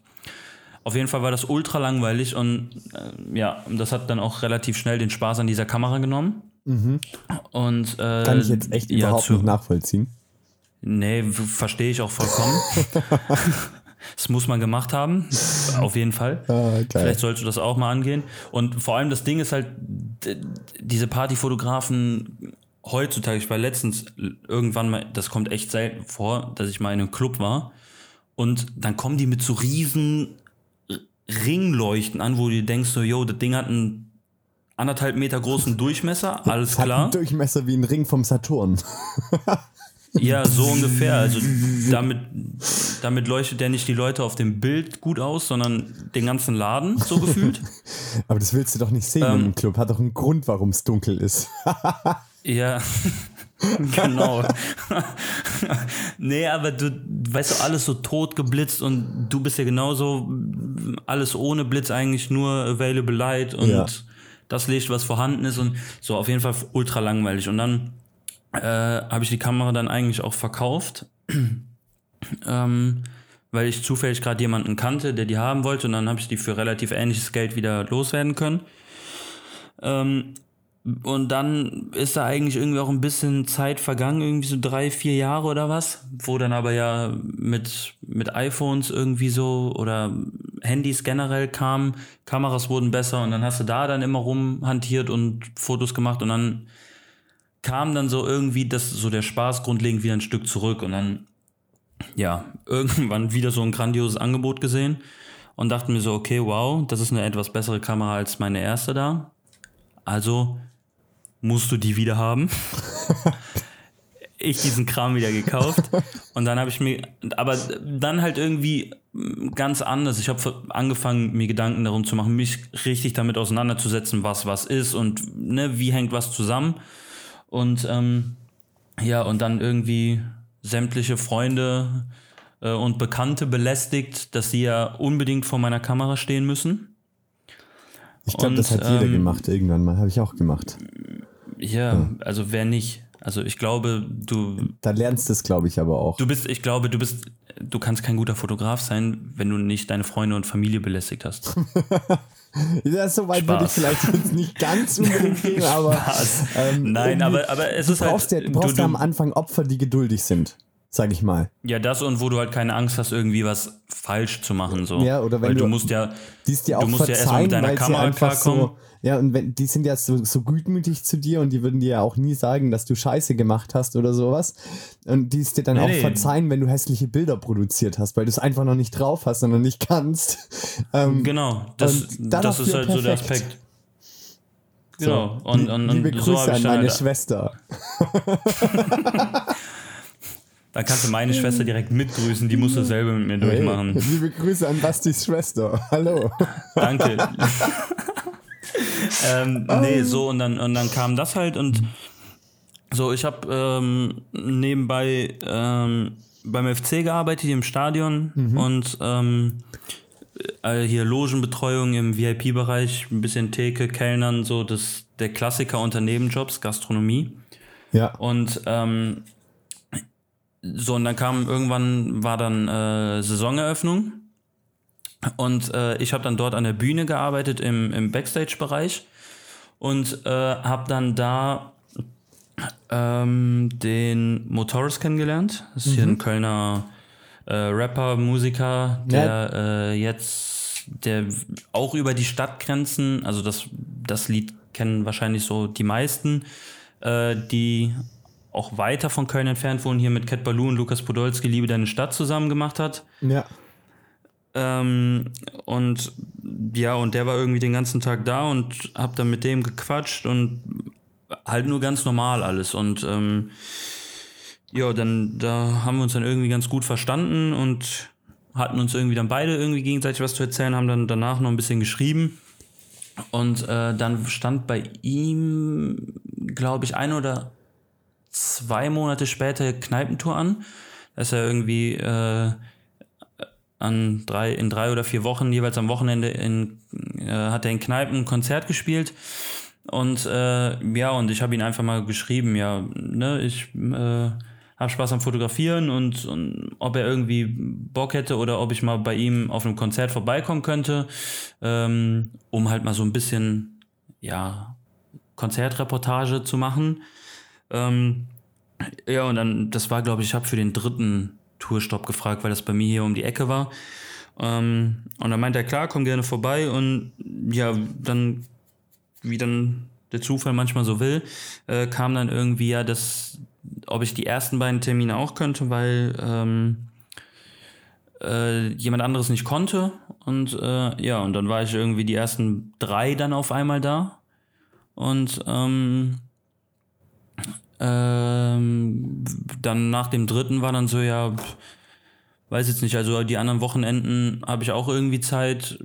Auf jeden Fall war das ultra langweilig und äh, ja, das hat dann auch relativ schnell den Spaß an dieser Kamera genommen. Und, äh, Mhm. Kann ich jetzt echt ja, überhaupt zu- nicht nachvollziehen. Nee, verstehe ich auch vollkommen. das muss man gemacht haben, auf jeden Fall. Ah. Vielleicht solltest du das auch mal angehen. Und vor allem das Ding ist halt, diese Partyfotografen heutzutage, ich war letztens irgendwann mal, das kommt echt selten vor, dass ich mal in einem Club war und dann kommen die mit so riesen Ringleuchten an, wo du denkst so, yo, das Ding hat einen anderthalb Meter großen Durchmesser, alles Hat klar. einen Durchmesser wie ein Ring vom Saturn. Ja, so ungefähr. Also damit, damit leuchtet der nicht die Leute auf dem Bild gut aus, sondern den ganzen Laden, so gefühlt. Aber das willst du doch nicht sehen Ähm. in einem Club. Hat doch einen Grund, warum es dunkel ist. Ja, genau. nee, aber du weißt du, alles so tot geblitzt und du bist ja genauso alles ohne Blitz eigentlich nur Available Light und Ja. das Licht, was vorhanden ist und so auf jeden Fall ultra langweilig. Und dann äh, habe ich die Kamera dann eigentlich auch verkauft, ähm, weil ich zufällig gerade jemanden kannte, der die haben wollte und dann habe ich die für relativ ähnliches Geld wieder loswerden können. Ähm, und dann ist da eigentlich irgendwie auch ein bisschen Zeit vergangen, irgendwie so drei, vier Jahre oder was, wo dann aber ja mit, mit iPhones irgendwie so oder Handys generell kamen, Kameras wurden besser und dann hast du da dann immer rumhantiert und Fotos gemacht und dann kam dann so irgendwie das, so der Spaß grundlegend wieder ein Stück zurück und dann, ja, irgendwann wieder so ein grandioses Angebot gesehen und dachte mir so, okay, wow, das ist eine etwas bessere Kamera als meine erste da. Also musst du die wieder haben. ich diesen Kram wieder gekauft und dann habe ich mir, aber dann halt irgendwie ganz anders. Ich habe angefangen, mir Gedanken darum zu machen, mich richtig damit auseinanderzusetzen, was was ist und ne, wie hängt was zusammen. Und ähm, ja, und dann irgendwie sämtliche Freunde äh, und Bekannte belästigt, dass sie ja unbedingt vor meiner Kamera stehen müssen. Ich glaube, das hat jeder ähm, gemacht irgendwann mal. Habe ich auch gemacht. Ja, also wer nicht? Also ich glaube, du, Da lernst du es, glaube ich, aber auch. du bist, ich glaube, du bist, du kannst kein guter Fotograf sein, wenn du nicht deine Freunde und Familie belästigt hast. Ja, so weit würde ich vielleicht jetzt nicht ganz unbedingt gehen, aber. Ähm, Nein, aber, aber es du ist brauchst, halt, ja, du brauchst du, ja am Anfang Opfer, die geduldig sind, sag ich mal. ja das und wo du halt keine Angst hast, irgendwie was falsch zu machen so. Ja, oder wenn Weil du, du- musst ja, Du musst ja erst mal verzeihen, mit deiner Kamera einfach so. Ja, und wenn, die sind ja so, so gutmütig zu dir und die würden dir ja auch nie sagen, dass du Scheiße gemacht hast oder sowas. Und die ist dir dann Nee, auch nee. verzeihen, wenn du hässliche Bilder produziert hast, weil du es einfach noch nicht drauf hast, sondern nicht kannst. Ähm, genau, das, Und dann das ist halt so der perfekt. Aspekt. Genau, so. und, und, und Liebe so Grüße ich an dann meine halt, Schwester. Da kannst du meine Schwester direkt mitgrüßen, die musst du selber mit mir durchmachen. Hey, liebe Grüße an Bastis Schwester. Hallo. Danke. ähm, nee, so und dann, und dann kam das halt und so, ich habe ähm, nebenbei ähm, beim FC gearbeitet, im Stadion und ähm, äh, hier Logenbetreuung im VIP-Bereich, ein bisschen Theke, Kellnern, so das der Klassiker unter Nebenjobs, Gastronomie. Ja. Und ähm, so, und dann kam irgendwann war dann äh, Saisoneröffnung. Und äh, ich habe dann dort an der Bühne gearbeitet im, im Backstage-Bereich und äh, habe dann da ähm, den Motoris kennengelernt. Das ist hier ein Kölner äh, Rapper, Musiker, der äh, jetzt, der auch über die Stadtgrenzen, also das, das Lied kennen wahrscheinlich so die meisten, äh, die auch weiter von Köln entfernt wohnen, hier mit Cat Baloo und Lukas Podolski Liebe deine Stadt zusammen gemacht hat. Ja. Ähm, und ja, und der war irgendwie den ganzen Tag da und hab dann mit dem gequatscht und halt nur ganz normal alles. Und ähm, ja, dann da haben wir uns dann irgendwie ganz gut verstanden und hatten uns irgendwie dann beide irgendwie gegenseitig was zu erzählen, haben dann danach noch ein bisschen geschrieben. Und äh, dann stand bei ihm, glaube ich, ein oder zwei Monate später Kneipentour an. Da ist er irgendwie äh, an drei, in drei oder vier Wochen, jeweils am Wochenende, in, äh, hat er in Kneipen ein Konzert gespielt. Und äh, ja, und ich habe ihn einfach mal geschrieben, ja, ne, ich äh, habe Spaß am Fotografieren und, und ob er irgendwie Bock hätte oder ob ich mal bei ihm auf einem Konzert vorbeikommen könnte, ähm, um halt mal so ein bisschen, ja, Konzertreportage zu machen. Ähm, ja, und dann, das war, glaube ich, ich habe für den dritten Tourstopp gefragt, weil das bei mir hier um die Ecke war. Ähm, und dann meinte er, klar, komm gerne vorbei. Und ja, dann, wie dann der Zufall manchmal so will, äh, kam dann irgendwie ja das, ob ich die ersten beiden Termine auch könnte, weil ähm, äh, jemand anderes nicht konnte. Und äh, ja, und dann war ich irgendwie die ersten drei dann auf einmal da. Und ähm, ähm, dann nach dem dritten war dann so, ja, weiß jetzt nicht, also die anderen Wochenenden habe ich auch irgendwie Zeit.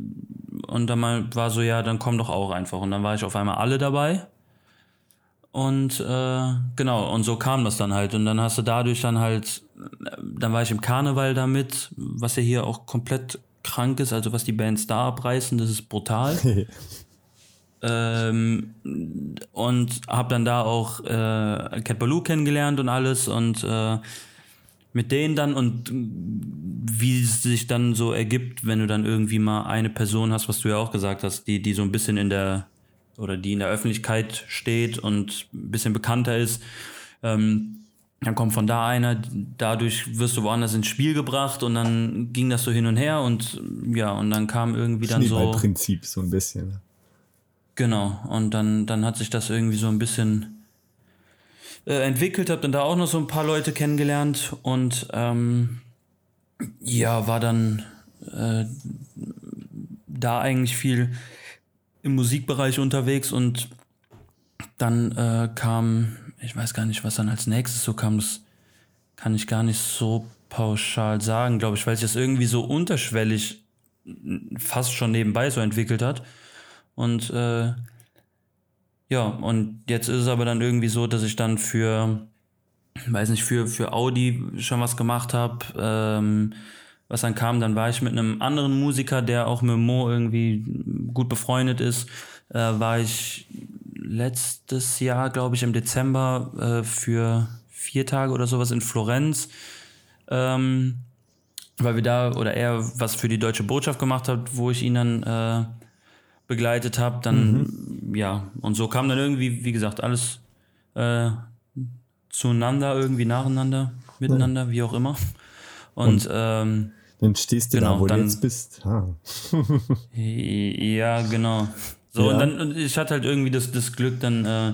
Und dann mal war so, ja, dann komm doch auch einfach. Und dann war ich auf einmal alle dabei. Und äh, genau, und so kam das dann halt. Und dann hast du dadurch dann halt, dann war ich im Karneval damit, was ja hier auch komplett krank ist, also was die Bands da abreißen, das ist brutal. ähm, und habe dann da auch äh, Cat Baloo kennengelernt und alles und äh, mit denen dann und wie es sich dann so ergibt, wenn du dann irgendwie mal eine Person hast, was du ja auch gesagt hast, die, die so ein bisschen in der oder die in der Öffentlichkeit steht und ein bisschen bekannter ist, ähm, dann kommt von da einer, dadurch wirst du woanders ins Spiel gebracht und dann ging das so hin und her und ja, und dann kam irgendwie dann so. Prinzip so ein bisschen. Genau, und dann, dann hat sich das irgendwie so ein bisschen äh, entwickelt, hab dann da auch noch so ein paar Leute kennengelernt und ähm, ja, war dann äh, da eigentlich viel im Musikbereich unterwegs und dann äh, kam, ich weiß gar nicht, was dann als nächstes so kam, das kann ich gar nicht so pauschal sagen, glaube ich, weil sich das irgendwie so unterschwellig fast schon nebenbei so entwickelt hat. Und äh, ja, und jetzt ist es aber dann irgendwie so, dass ich dann für, weiß nicht, für, für Audi schon was gemacht habe. Ähm, was dann kam, dann war ich mit einem anderen Musiker, der auch mit Mo irgendwie gut befreundet ist, äh, war ich letztes Jahr, glaube ich, im Dezember äh, für vier Tage oder sowas in Florenz. Ähm, weil wir da oder er was für die deutsche Botschaft gemacht hat, wo ich ihn dann äh, begleitet habe, dann mhm. ja und so kam dann irgendwie, wie gesagt, alles äh, zueinander irgendwie nacheinander, miteinander, ja. wie auch immer. Und, und ähm, dann stehst du genau, da, wo dann, du jetzt bist. Ha. ja, genau. So ja. und dann und ich hatte halt irgendwie das, das Glück, dann äh,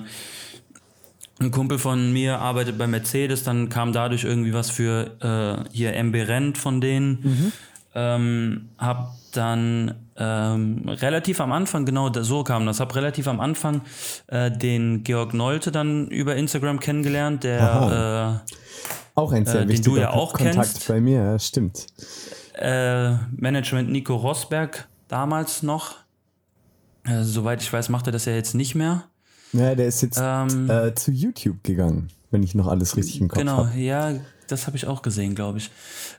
ein Kumpel von mir arbeitet bei Mercedes, dann kam dadurch irgendwie was für äh, hier MB Rent von denen. Mhm. Ähm, hab dann ähm, relativ am Anfang, genau so kam das, habe relativ am Anfang äh, den Georg Nolte dann über Instagram kennengelernt, der äh, auch ein sehr äh, den du ja auch Kontakt kennst. bei mir, ja, stimmt. Äh, Management Nico Rosberg damals noch. Äh, soweit ich weiß, macht er das ja jetzt nicht mehr. Ja, der ist jetzt ähm, äh, zu YouTube gegangen. wenn ich noch alles richtig im Kopf Genau, habe. ja, das habe ich auch gesehen, glaube ich.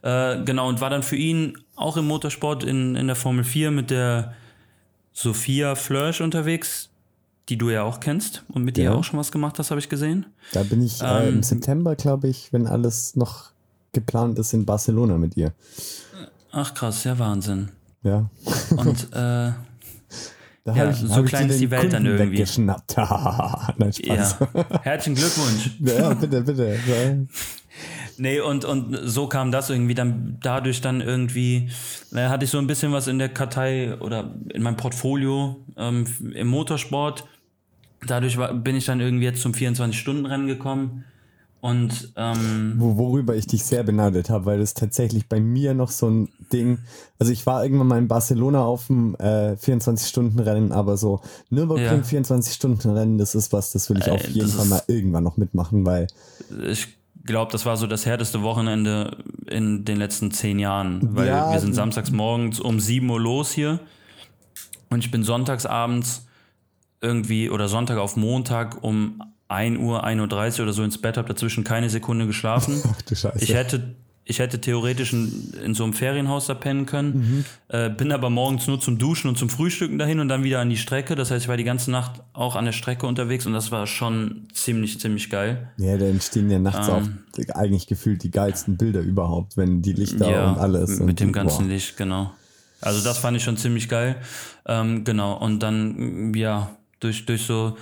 Äh, genau, und war dann für ihn auch im Motorsport in, in der Formel 4 mit der Sophia Flörsch unterwegs, die du ja auch kennst und mit Ja. dir auch schon was gemacht hast, habe ich gesehen. Da bin ich äh, Ähm, im September, glaube ich, wenn alles noch geplant ist, in Barcelona mit ihr. Ach krass, ja Wahnsinn. Ja. Und äh, Da Ja, ich, so klein ist die Welt dann Kunden irgendwie. Weggeschnappt. Nein, Spaß. ja, herzlichen Glückwunsch. Ja, bitte, bitte. Nee, und, und so kam das irgendwie dann dadurch dann irgendwie, naja, hatte ich so ein bisschen was in der Kartei oder in meinem Portfolio ähm, im Motorsport. Dadurch war, bin ich dann irgendwie jetzt zum 24-Stunden-Rennen gekommen. Und ähm, Wo, worüber ich dich sehr beneidet habe, weil das tatsächlich bei mir noch so ein Ding, also ich war irgendwann mal in Barcelona auf dem äh, 24-Stunden-Rennen, aber so Nürburgring Ja. 24-Stunden-Rennen, das ist was, das will ich Ey, auf jeden Fall mal irgendwann noch mitmachen, weil ich glaube, das war so das härteste Wochenende in den letzten zehn Jahren. Weil Ja, wir sind samstags morgens um 7 Uhr los hier. Und ich bin sonntags abends irgendwie oder Sonntag auf Montag um 1 Uhr, 1.30 Uhr oder so ins Bett, habe dazwischen keine Sekunde geschlafen. ach du Scheiße. Ich hätte, ich hätte theoretisch in, in so einem Ferienhaus da pennen können, Mhm. äh, bin aber morgens nur zum Duschen und zum Frühstücken dahin und dann wieder an die Strecke. Das heißt, ich war die ganze Nacht auch an der Strecke unterwegs und das war schon ziemlich, ziemlich geil. ja, da entstehen ja nachts auch eigentlich gefühlt die geilsten Bilder überhaupt, wenn die Lichter und alles. Mit und, dem ganzen. Licht, genau. Also das fand ich schon ziemlich geil. Ähm, genau. Und dann, ja, durch, durch so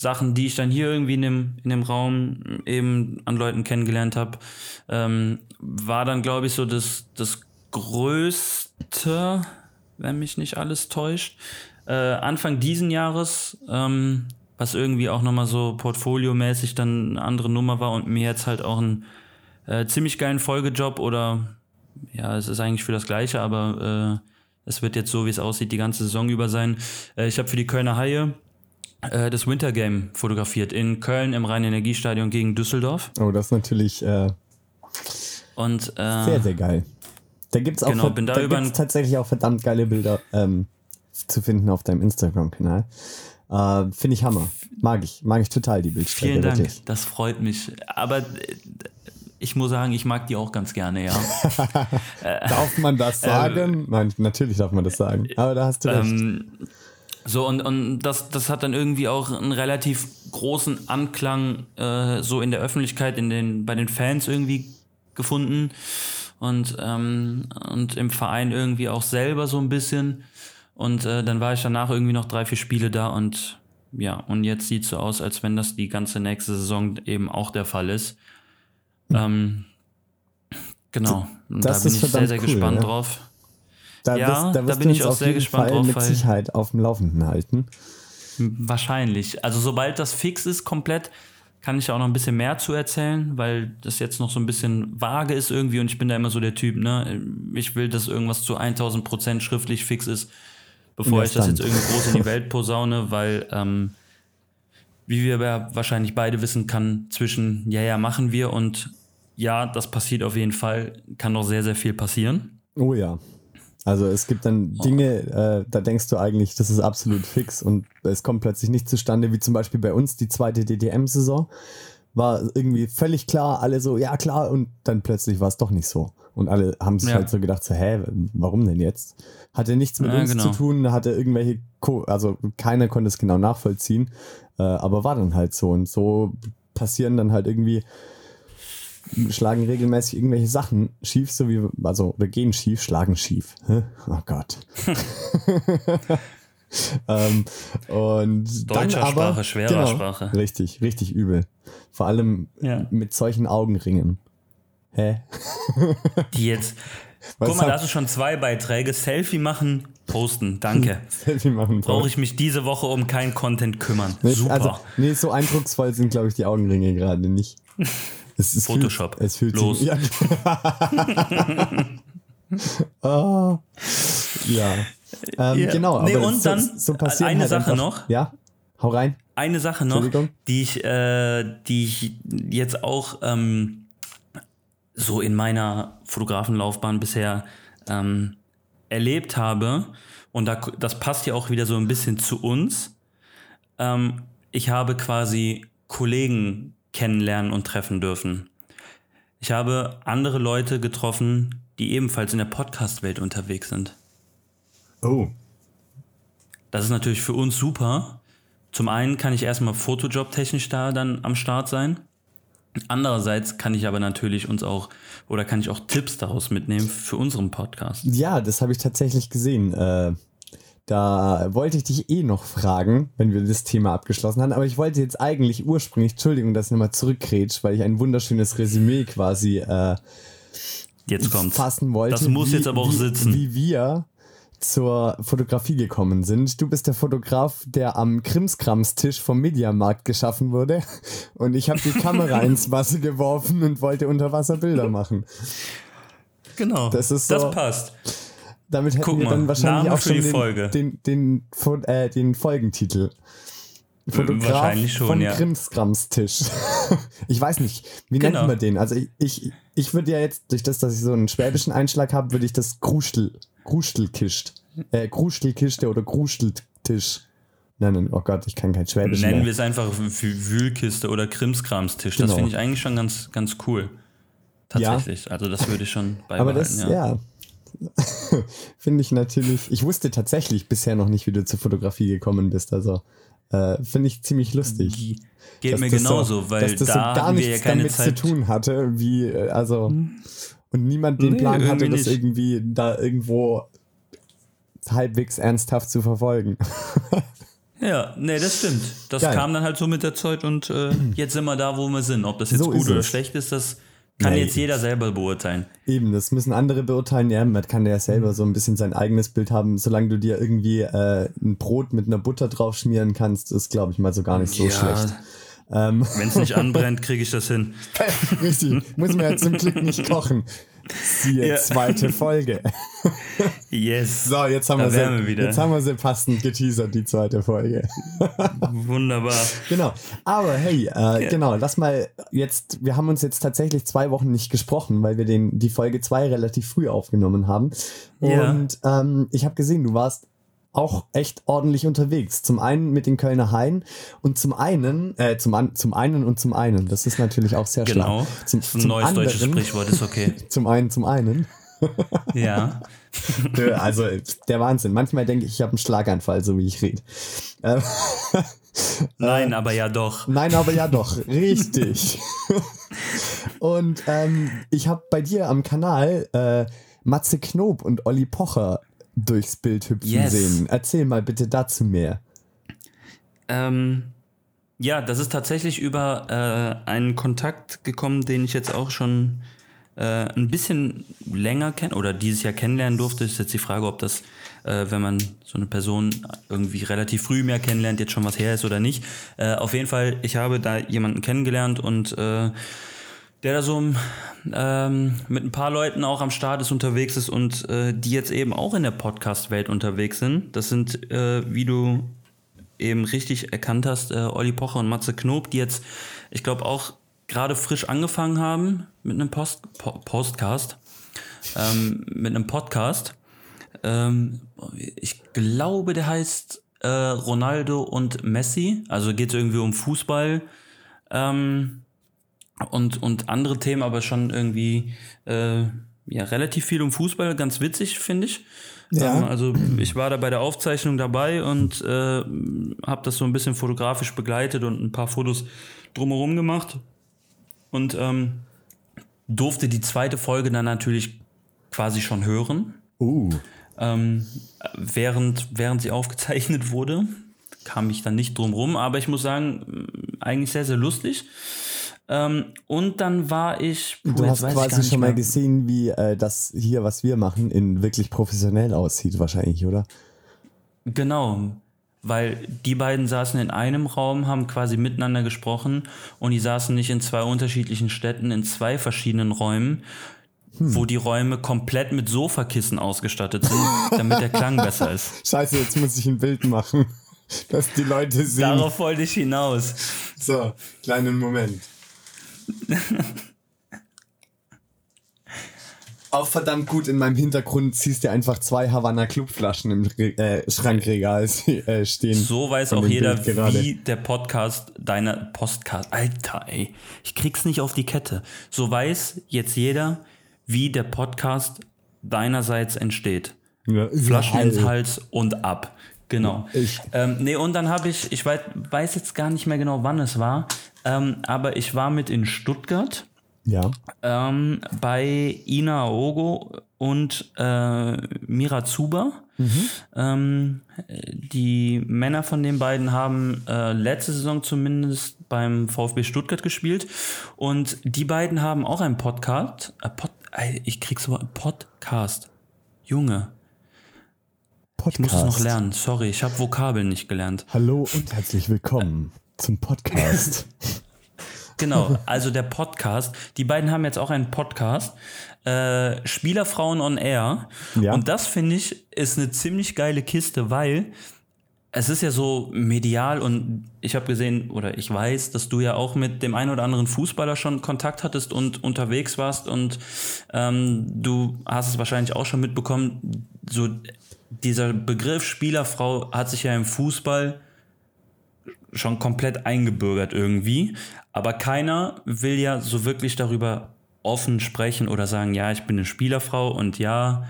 Sachen, die ich dann hier irgendwie in dem, in dem Raum eben an Leuten kennengelernt habe, ähm, war dann, glaube ich, so das, das Größte, wenn mich nicht alles täuscht. Äh, Anfang diesen Jahres, ähm, was irgendwie auch nochmal so portfoliomäßig dann eine andere Nummer war und mir jetzt halt auch einen äh, ziemlich geilen Folgejob oder ja, es ist eigentlich für das Gleiche, aber äh, es wird jetzt so, wie es aussieht, die ganze Saison über sein. Äh, ich habe für die Kölner Haie äh, das Wintergame fotografiert in Köln im Rhein-Energiestadion gegen Düsseldorf. Oh, das ist natürlich äh, Und äh, sehr, sehr geil. Da gibt es auch Genau, da da tatsächlich auch verdammt geile Bilder ähm, zu finden auf deinem Instagram-Kanal. Äh, Finde ich Hammer. Mag ich. Mag ich total, die Bildstrecke. vielen Dank, Wirklich. das freut mich. Aber äh, ich muss sagen, ich mag die auch ganz gerne, ja. Darf man das sagen? Nein, natürlich darf man das sagen. Aber da hast du recht. Ähm, so, und, und das, das hat dann irgendwie auch einen relativ großen Anklang äh, so in der Öffentlichkeit, in den, bei den Fans irgendwie gefunden. Und, ähm, und im Verein irgendwie auch selber so ein bisschen. Und äh, dann war ich danach irgendwie noch drei, vier Spiele da und ja, und jetzt sieht so aus, als wenn das die ganze nächste Saison eben auch der Fall ist. Ähm, genau. Und Das da bin ich sehr, sehr cool, gespannt ja. drauf. Da ja, wirst, da da wirst bin du ich auch sehr gespannt Fall drauf, mit Sicherheit auf dem Laufenden halten. Wahrscheinlich. Also sobald das fix ist komplett, kann ich auch noch ein bisschen mehr zu erzählen, weil das jetzt noch so ein bisschen vage ist irgendwie und ich bin da immer so der Typ, ne? Ich will, dass irgendwas zu 1000 Prozent schriftlich fix ist, bevor ich das jetzt irgendwie groß in die Welt posaune, weil, ähm, wie wir ja wahrscheinlich beide wissen, kann zwischen ja, ja, machen wir und ja, das passiert auf jeden Fall, kann noch sehr, sehr viel passieren. Oh ja. Also es gibt dann Dinge, äh, da denkst du eigentlich, das ist absolut fix und es kommt plötzlich nicht zustande, wie zum Beispiel bei uns die zweite DTM-Saison. War irgendwie völlig klar, alle so, ja klar, und dann plötzlich war es doch nicht so. Und alle haben sich Ja. halt so gedacht, so, hä, warum denn jetzt? Hatte nichts mit Ja, uns genau. zu tun, hatte irgendwelche, Co also keiner konnte es genau nachvollziehen, äh, aber war dann halt so. Und so passieren dann halt irgendwie schlagen regelmäßig irgendwelche Sachen schief, so wie, also, oder gehen schief, schlagen schief. Oh Gott. ähm, und dann Deutscher aber, Sprache, schwerer genau, Sprache. Richtig, richtig übel. Vor allem Ja. mit solchen Augenringen. Hä? Die jetzt. Was Guck mal, hab- da hast du schon zwei Beiträge. Selfie machen, posten. Danke. Selfie machen. Brauche ich mich diese Woche um keinen Content kümmern. Nicht- Super. Also, nee, so eindrucksvoll sind, glaube ich, die Augenringe gerade nicht. Es, es Photoshop. Fühlt, es fühlt Los. Sich, ja. Ah. ja. Ähm, Ja. Genau, Nee, aber und so, dann so eine halt Sache einfach, noch. Ja, hau rein. Eine Sache noch, die ich, äh, die ich jetzt auch ähm, so in meiner Fotografenlaufbahn bisher ähm, erlebt habe, und da, das passt ja auch wieder so ein bisschen zu uns. Ähm, ich habe quasi Kollegen kennenlernen und treffen dürfen. Ich habe andere Leute getroffen, die ebenfalls in der Podcast-Welt unterwegs sind. Oh. Das ist natürlich für uns super. Zum einen kann ich erstmal Fotojob-technisch da dann am Start sein. Andererseits kann ich aber natürlich uns auch oder kann ich auch Tipps daraus mitnehmen für unseren Podcast. Ja, das habe ich tatsächlich gesehen. Äh, da wollte ich dich eh noch fragen, wenn wir das Thema abgeschlossen haben. Aber ich wollte jetzt eigentlich ursprünglich, Entschuldigung, dass ich nochmal zurückkretsch, weil ich ein wunderschönes Resümee quasi äh, Jetzt kommt's. fassen wollte. Das muss wie, jetzt aber auch wie, sitzen. Wie wir zur Fotografie gekommen sind. Du bist der Fotograf, der am Krimskramstisch vom Mediamarkt geschaffen wurde. Und ich habe die Kamera ins Wasser geworfen und wollte unter Wasser Bilder machen. Genau. Das ist so- Das passt. Damit hätten Guck wir mal, dann wahrscheinlich Name auch schon die den, Folge. Den, den, Fo- äh, den Folgentitel. Fotograf wahrscheinlich schon, vom ja. Krimskramstisch. ich weiß nicht, wie Genau. nennt man den? Also ich, ich, ich würde ja jetzt, durch das, dass ich so einen schwäbischen Einschlag habe, würde ich das Krustel, Krustelkischt, äh, Krustelkiste oder Krusteltisch nennen. Oh Gott, ich kann kein Schwäbisch Nennen wir mehr. es einfach Wü- Wühlkiste oder Krimskramstisch. Das Genau. finde ich eigentlich schon ganz, ganz cool. Tatsächlich. Also das würde ich schon beibehalten. Aber das, ja. ja. Finde ich natürlich. Ich wusste tatsächlich bisher noch nicht, wie du zur Fotografie gekommen bist. Also äh, finde ich ziemlich lustig. Geht dass mir genauso, so, weil dass das da so gar ja nichts keine damit Zeit. zu tun hatte, wie äh, also und niemand den Nee, Plan hatte, das nicht. irgendwie da irgendwo halbwegs ernsthaft zu verfolgen. Ja, nee, das stimmt. Das Geil. kam dann halt so mit der Zeit und äh, jetzt sind wir da, wo wir sind. Ob das jetzt So gut oder es. schlecht ist, das kann Nee. jetzt jeder selber beurteilen. Eben, das müssen andere beurteilen. Ja, man kann ja selber so ein bisschen sein eigenes Bild haben, solange du dir irgendwie äh, ein Brot mit einer Butter drauf schmieren kannst, ist glaube ich mal so gar nicht so schlecht. Ähm, Wenn es nicht anbrennt, kriege ich das hin. richtig, muss man ja zum Glück nicht kochen. Siehe Ja. zweite Folge. Yes. So, jetzt haben, Da wir sie, wir wieder. jetzt haben wir sie passend geteasert, die zweite Folge. Wunderbar. Genau. Aber hey, äh, genau, lass mal jetzt, wir haben uns jetzt tatsächlich zwei Wochen nicht gesprochen, weil wir den, die Folge zwei relativ früh aufgenommen haben. Ja. Und ähm, ich habe gesehen, du warst auch echt ordentlich unterwegs. Zum einen mit den Kölner Haien und zum einen, äh, zum, an, zum einen und zum einen. Das ist natürlich auch sehr Genau. schlau. Zum, Das ist ein neues deutsches Sprichwort, ist okay. Zum einen, zum einen. Ja. Also der Wahnsinn. Manchmal denke ich, ich habe einen Schlaganfall, so wie ich rede. Äh, Nein, aber ja doch. Nein, aber ja doch, richtig. und ähm, ich habe bei dir am Kanal äh, Matze Knob und Olli Pocher durchs Bild hüpfen Yes. sehen. Erzähl mal bitte dazu mehr. Ähm, ja, das ist tatsächlich über äh, einen Kontakt gekommen, den ich jetzt auch schon äh, ein bisschen länger kenne oder dieses Jahr kennenlernen durfte. Ist jetzt die Frage, ob das, äh, wenn man so eine Person irgendwie relativ früh mehr kennenlernt, jetzt schon was her ist oder nicht. Äh, auf jeden Fall, ich habe da jemanden kennengelernt und äh, der da so ähm, mit ein paar Leuten auch am Start ist, unterwegs ist und äh, die jetzt eben auch in der Podcast-Welt unterwegs sind. Das sind, äh, wie du eben richtig erkannt hast, äh, Olli Pocher und Matze Knob, die jetzt, ich glaube, auch gerade frisch angefangen haben mit einem Post po Postcast, ähm, mit einem Podcast. Ähm, ich glaube, der heißt äh, Ronaldo und Messi. Also geht es irgendwie um Fußball ähm, und, und andere Themen, aber schon irgendwie äh, ja, relativ viel um Fußball. Ganz witzig, finde ich. Ja. Ähm, also ich war da bei der Aufzeichnung dabei und äh, habe das so ein bisschen fotografisch begleitet und ein paar Fotos drumherum gemacht. Und ähm, durfte die zweite Folge dann natürlich quasi schon hören. Uh. Ähm, während, während sie aufgezeichnet wurde, kam ich dann nicht drum rum, aber ich muss sagen, eigentlich sehr, sehr lustig. Ähm, und dann war ich. puh, Du hast quasi schon mal gesehen, wie äh, das hier, was wir machen, in wirklich professionell aussieht, wahrscheinlich, oder? Genau, weil die beiden saßen in einem Raum, haben quasi miteinander gesprochen und die saßen nicht in zwei unterschiedlichen Städten, in zwei verschiedenen Räumen, wo die Räume komplett mit Sofakissen ausgestattet sind, damit der Klang besser ist. Scheiße, jetzt muss ich ein Bild machen, dass die Leute sehen. Darauf wollte ich hinaus. So, kleinen Moment. Auch verdammt gut in meinem Hintergrund siehst du einfach zwei Havanna Clubflaschen im äh, Schrankregal äh, stehen. So weiß auch jeder, wie der Podcast deiner Postcard. Alter, ey, ich krieg's nicht auf die Kette. So weiß jetzt jeder, wie der Podcast deinerseits entsteht. Ja, Flaschen ins. Hals und ab. Genau. Ich- Ähm, nee, und dann habe ich, ich weiß, weiß jetzt gar nicht mehr genau, wann es war, ähm, aber ich war mit in Stuttgart Ja. ähm, bei Ina Ogo und äh, Mira Zuber. Ähm, die Männer von den beiden haben äh, letzte Saison zumindest beim VfB Stuttgart gespielt und die beiden haben auch einen Podcast. Äh, Pod, ey, ich krieg so Podcast. Junge, Podcast. ich muss es noch lernen. Sorry, ich habe Vokabeln nicht gelernt. Hallo und herzlich willkommen zum Podcast. Genau, also der Podcast. Die beiden haben jetzt auch einen Podcast. Äh, Spielerfrauen on Air. Ja. Und das finde ich ist eine ziemlich geile Kiste, weil es ist ja so medial und ich habe gesehen oder ich weiß, dass du ja auch mit dem einen oder anderen Fußballer schon Kontakt hattest und unterwegs warst und ähm, du hast es wahrscheinlich auch schon mitbekommen, so dieser Begriff Spielerfrau hat sich ja im Fußball schon komplett eingebürgert irgendwie. Aber keiner will ja so wirklich darüber offen sprechen oder sagen, ja, ich bin eine Spielerfrau und ja,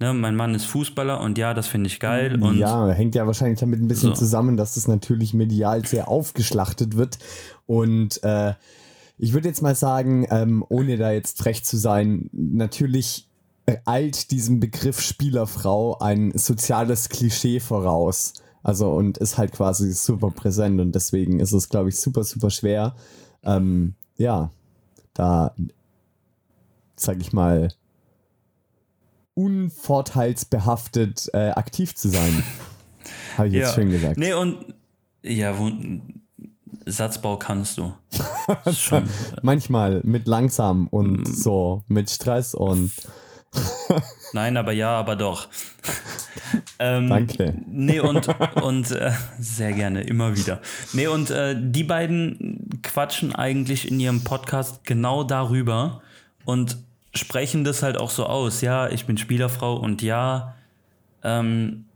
ne, mein Mann ist Fußballer und ja, das finde ich geil. Und ja, hängt ja wahrscheinlich damit ein bisschen So. zusammen, dass das natürlich medial sehr aufgeschlachtet wird. Und äh, ich würde jetzt mal sagen, ähm, ohne da jetzt frech zu sein, natürlich eilt diesem Begriff Spielerfrau ein soziales Klischee voraus. Also und ist halt quasi super präsent und deswegen ist es, glaube ich, super, super schwer, ähm, ja, da, sag ich mal, unvorteilsbehaftet äh, aktiv zu sein. Habe ich jetzt ja. schön gesagt. Nee, und ja, wo, Satzbau kannst du. Schon, Manchmal mit langsam und Mm. so, mit Stress und nein, aber ja, aber doch. ähm, Danke. Nee, und, und äh, sehr gerne, immer wieder. Nee, und äh, die beiden quatschen eigentlich in ihrem Podcast genau darüber und sprechen das halt auch so aus. Ja, ich bin Spielerfrau und ja, ähm,